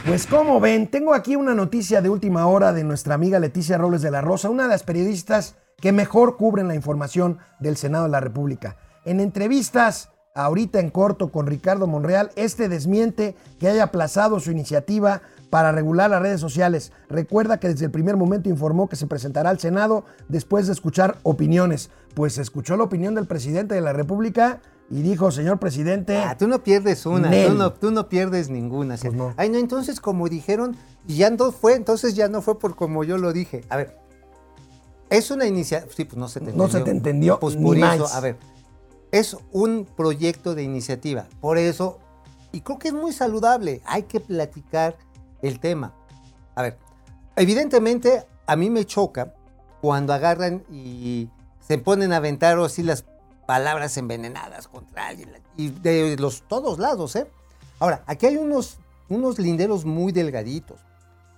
Pues como ven, tengo aquí una noticia de última hora de nuestra amiga Leticia Robles de la Rosa, una de las periodistas que mejor cubren la información del Senado de la República. En entrevistas ahorita en corto con Ricardo Monreal, este desmiente que haya aplazado su iniciativa para regular las redes sociales. Recuerda que desde el primer momento informó que se presentará al Senado después de escuchar opiniones. Pues escuchó la opinión del presidente de la República y dijo, señor presidente, Ah, tú no pierdes una, tú no, tú no pierdes ninguna. Pues no. Ay, no, entonces como dijeron, ya no fue, entonces ya no fue por como yo lo dije. A ver, es una iniciativa, sí, pues no se te entendió. No se te entendió, Pues ni por eso, más. a ver, es un proyecto de iniciativa, por eso, y creo que es muy saludable, hay que platicar el tema. A ver, evidentemente a mí me choca cuando agarran y se ponen a aventar así las palabras envenenadas contra alguien y de los todos lados, ¿eh? Ahora, aquí hay unos, unos linderos muy delgaditos.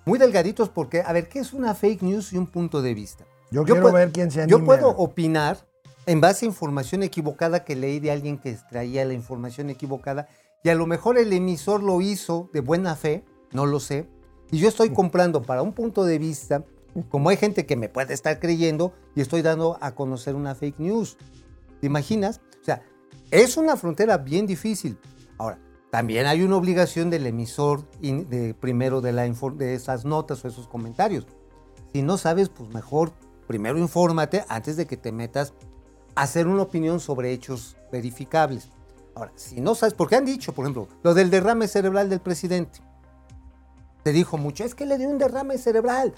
Muy delgaditos porque, a ver, ¿qué es una fake news y un punto de vista? Yo quiero puedo- ver quién se Yo anime puedo a- opinar en base a información equivocada que leí de alguien que extraía la información equivocada y a lo mejor el emisor lo hizo de buena fe, no lo sé, y yo estoy comprando para un punto de vista, como hay gente que me puede estar creyendo y estoy dando a conocer una fake news. ¿Te imaginas? O sea, es una frontera bien difícil. Ahora, también hay una obligación del emisor in- de, primero de, la, de esas notas o esos comentarios. Si no sabes, pues mejor primero infórmate antes de que te metas a hacer una opinión sobre hechos verificables. Ahora, si no sabes, porque han dicho, por ejemplo, lo del derrame cerebral del presidente. Te dijo mucho, es que le dio un derrame cerebral.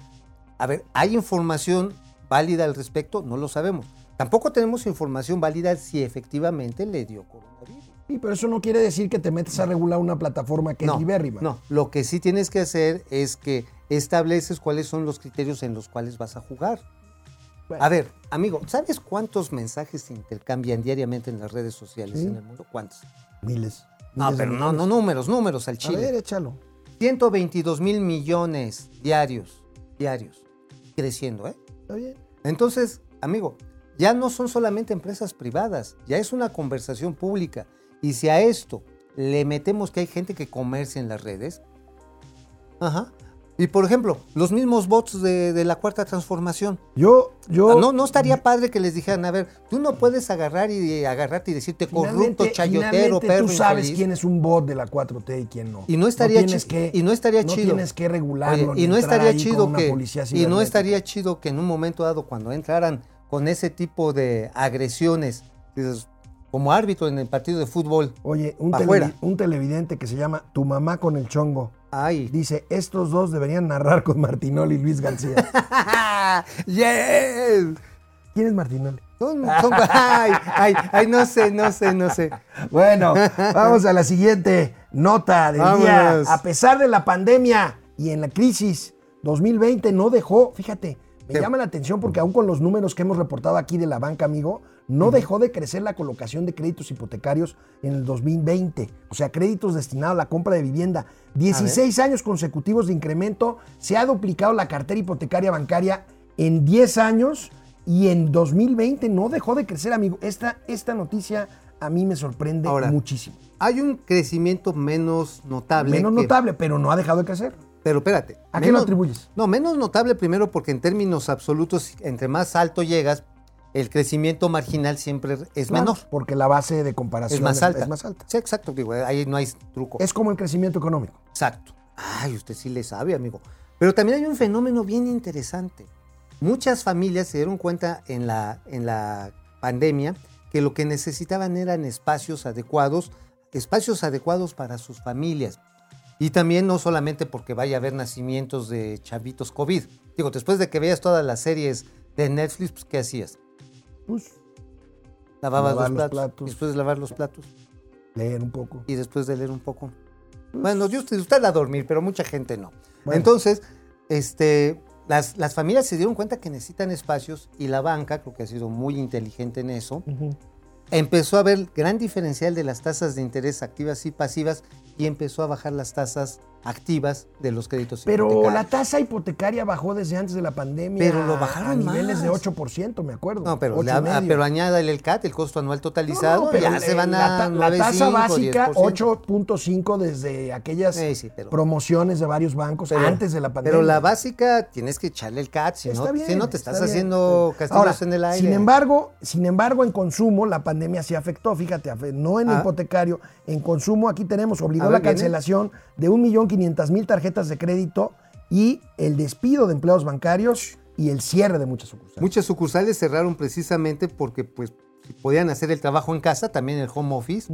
A ver, ¿hay información válida al respecto? No lo sabemos. Tampoco tenemos información válida si efectivamente le dio coronavirus. Sí, pero eso no quiere decir que te metes a regular una plataforma que es libérrima. No, lo que sí tienes que hacer es que estableces cuáles son los criterios en los cuales vas a jugar. Bueno. A ver, amigo, ¿sabes cuántos mensajes se intercambian diariamente en las redes sociales Sí. en el mundo? ¿Cuántos? Miles. No, pero no, no números, números al A Chile. ver, échalo. 122 mil millones diarios, diarios, creciendo, ¿eh? Está bien. Entonces, amigo, ya no son solamente empresas privadas, ya es una conversación pública. Y si a esto le metemos que hay gente que comercia en las redes, ajá. Y por ejemplo, los mismos bots de, de la cuarta transformación. Yo, yo. No, no estaría padre que les dijeran, a ver, tú no puedes agarrar y agarrarte y decirte corrupto, chayotero, perro Tú sabes infeliz". quién es un bot de la 4T y quién no. Y no estaría tienes chi- que, y no estaría no chido. tienes que regularlo. Oye, y no estaría chido que y no estaría chido que en un momento dado cuando entraran con ese tipo de agresiones dices, como árbitro en el partido de fútbol Oye, un, televi- televidente que se llama Tu mamá con el chongo ay dice: Estos dos deberían narrar con Martinoli y Luis García. yes ¿Quién es Martinoli? son, son- ay, ay, ay, no sé, no sé, no sé. Bueno, vamos a la siguiente nota del día. A pesar de la pandemia y en la crisis, 2020 no dejó, fíjate, me ¿Qué? llama la atención porque aún con los números que hemos reportado aquí de la banca, amigo, no dejó de crecer la colocación de créditos hipotecarios en el 2020. O sea, créditos destinados a la compra de vivienda. 16 años consecutivos de incremento. Se ha duplicado la cartera hipotecaria bancaria en 10 años y en 2020 no dejó de crecer, amigo. Esta, esta noticia a mí me sorprende Ahora, muchísimo. Hay un crecimiento menos notable. Menos que- notable, pero no ha dejado de crecer. Pero espérate. ¿A qué lo atribuyes? No, menos notable primero porque en términos absolutos, entre más alto llegas, el crecimiento marginal siempre es Claro, menor. Porque la base de comparación Es más alta. Es más alta. Sí, exacto, digo, ahí no hay truco. Es como el crecimiento económico. Exacto. Ay, usted sí le sabe, amigo. Pero también hay un fenómeno bien interesante. Muchas familias se dieron cuenta en la, en la pandemia que lo que necesitaban eran espacios adecuados, espacios adecuados para sus familias. Y también no solamente porque vaya a haber nacimientos de chavitos COVID. Digo, después de que veas todas las series de Netflix, pues, ¿qué hacías? Pues Lavabas Lavar los los platos. Y después de lavar los platos. leer un poco. y después de leer un poco. Bueno, yo usted, usted a dormir, pero mucha gente no. Bueno. Entonces, este, las, las familias se dieron cuenta que necesitan espacios y la banca, creo que ha sido muy inteligente en eso, empezó a ver gran diferencial de las tasas de interés activas y pasivas y empezó a bajar las tasas activas de los créditos Pero la tasa hipotecaria bajó desde antes de la pandemia. Pero lo bajaron a niveles más. de 8%, me acuerdo. No, pero, ah, añádale el CAT, el costo anual totalizado, ya se van a La, la tasa básica 8.5 desde aquellas promociones de varios bancos antes de la pandemia. Pero la básica tienes que echarle el CAT, si, no, te estás haciendo castigos en el aire. Sin embargo, sin embargo, en consumo la pandemia sí afectó, fíjate, no en ah. hipotecario, en consumo aquí tenemos obligó ver, la cancelación de un millón 500 mil tarjetas de crédito y el despido de empleados bancarios y el cierre de muchas sucursales. Muchas sucursales cerraron precisamente porque pues podían hacer el trabajo en casa, también el home office.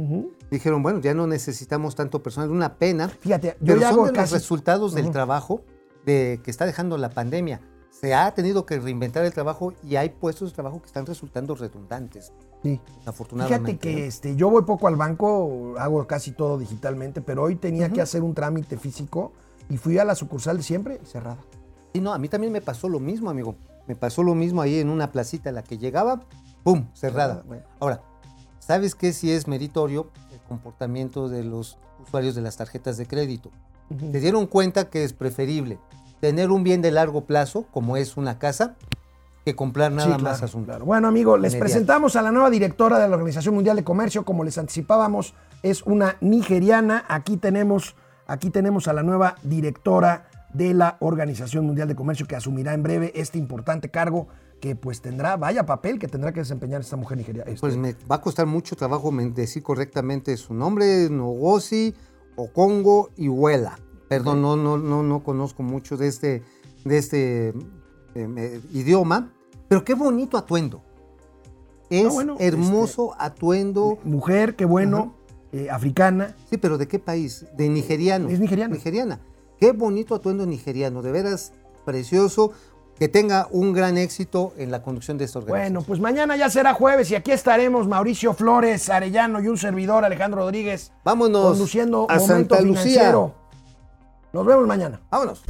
Dijeron, bueno, ya no necesitamos tanto personal, una pena. Fíjate, pero son de los resultados del trabajo de, que está dejando la pandemia. Se ha tenido que reinventar el trabajo y hay puestos de trabajo que están resultando redundantes, Sí. afortunadamente. Fíjate que este, yo voy poco al banco, hago casi todo digitalmente, pero hoy tenía que hacer un trámite físico y fui a la sucursal de siempre cerrada. Sí, no, a mí también me pasó lo mismo, amigo. Me pasó lo mismo ahí en una placita a la que llegaba, ¡pum! Cerrada. Ah, bueno. Ahora, ¿sabes qué si es meritorio el comportamiento de los usuarios de las tarjetas de crédito? Se dieron cuenta que es preferible tener un bien de largo plazo, como es una casa, que comprar nada Sí, más asunto. claro. Bueno, amigo, les presentamos a la nueva directora de la Organización Mundial de Comercio. Como les anticipábamos, es una nigeriana. Aquí tenemos, aquí tenemos a la nueva directora de la Organización Mundial de Comercio que asumirá en breve este importante cargo que pues tendrá, vaya papel que tendrá que desempeñar esta mujer nigeriana. Este, Pues me va a costar mucho trabajo decir correctamente su nombre, Nogosi, Okongo y Huela. Perdón, no, no, no, no conozco mucho de este, de este eh, eh, idioma, pero qué bonito atuendo. Es bueno, hermoso atuendo. mujer, qué bueno, eh, africana. Sí, pero ¿de qué país? De nigeriano. Es nigeriana. Nigeriana. Qué bonito atuendo nigeriano, de veras precioso. Que tenga un gran éxito en la conducción de esta organización. Bueno, pues mañana ya será jueves y aquí estaremos Mauricio Flores, Arellano y un servidor Alejandro Rodríguez Vámonos conduciendo a Momento Santa Lucía. Financiero. Nos vemos mañana. Vámonos.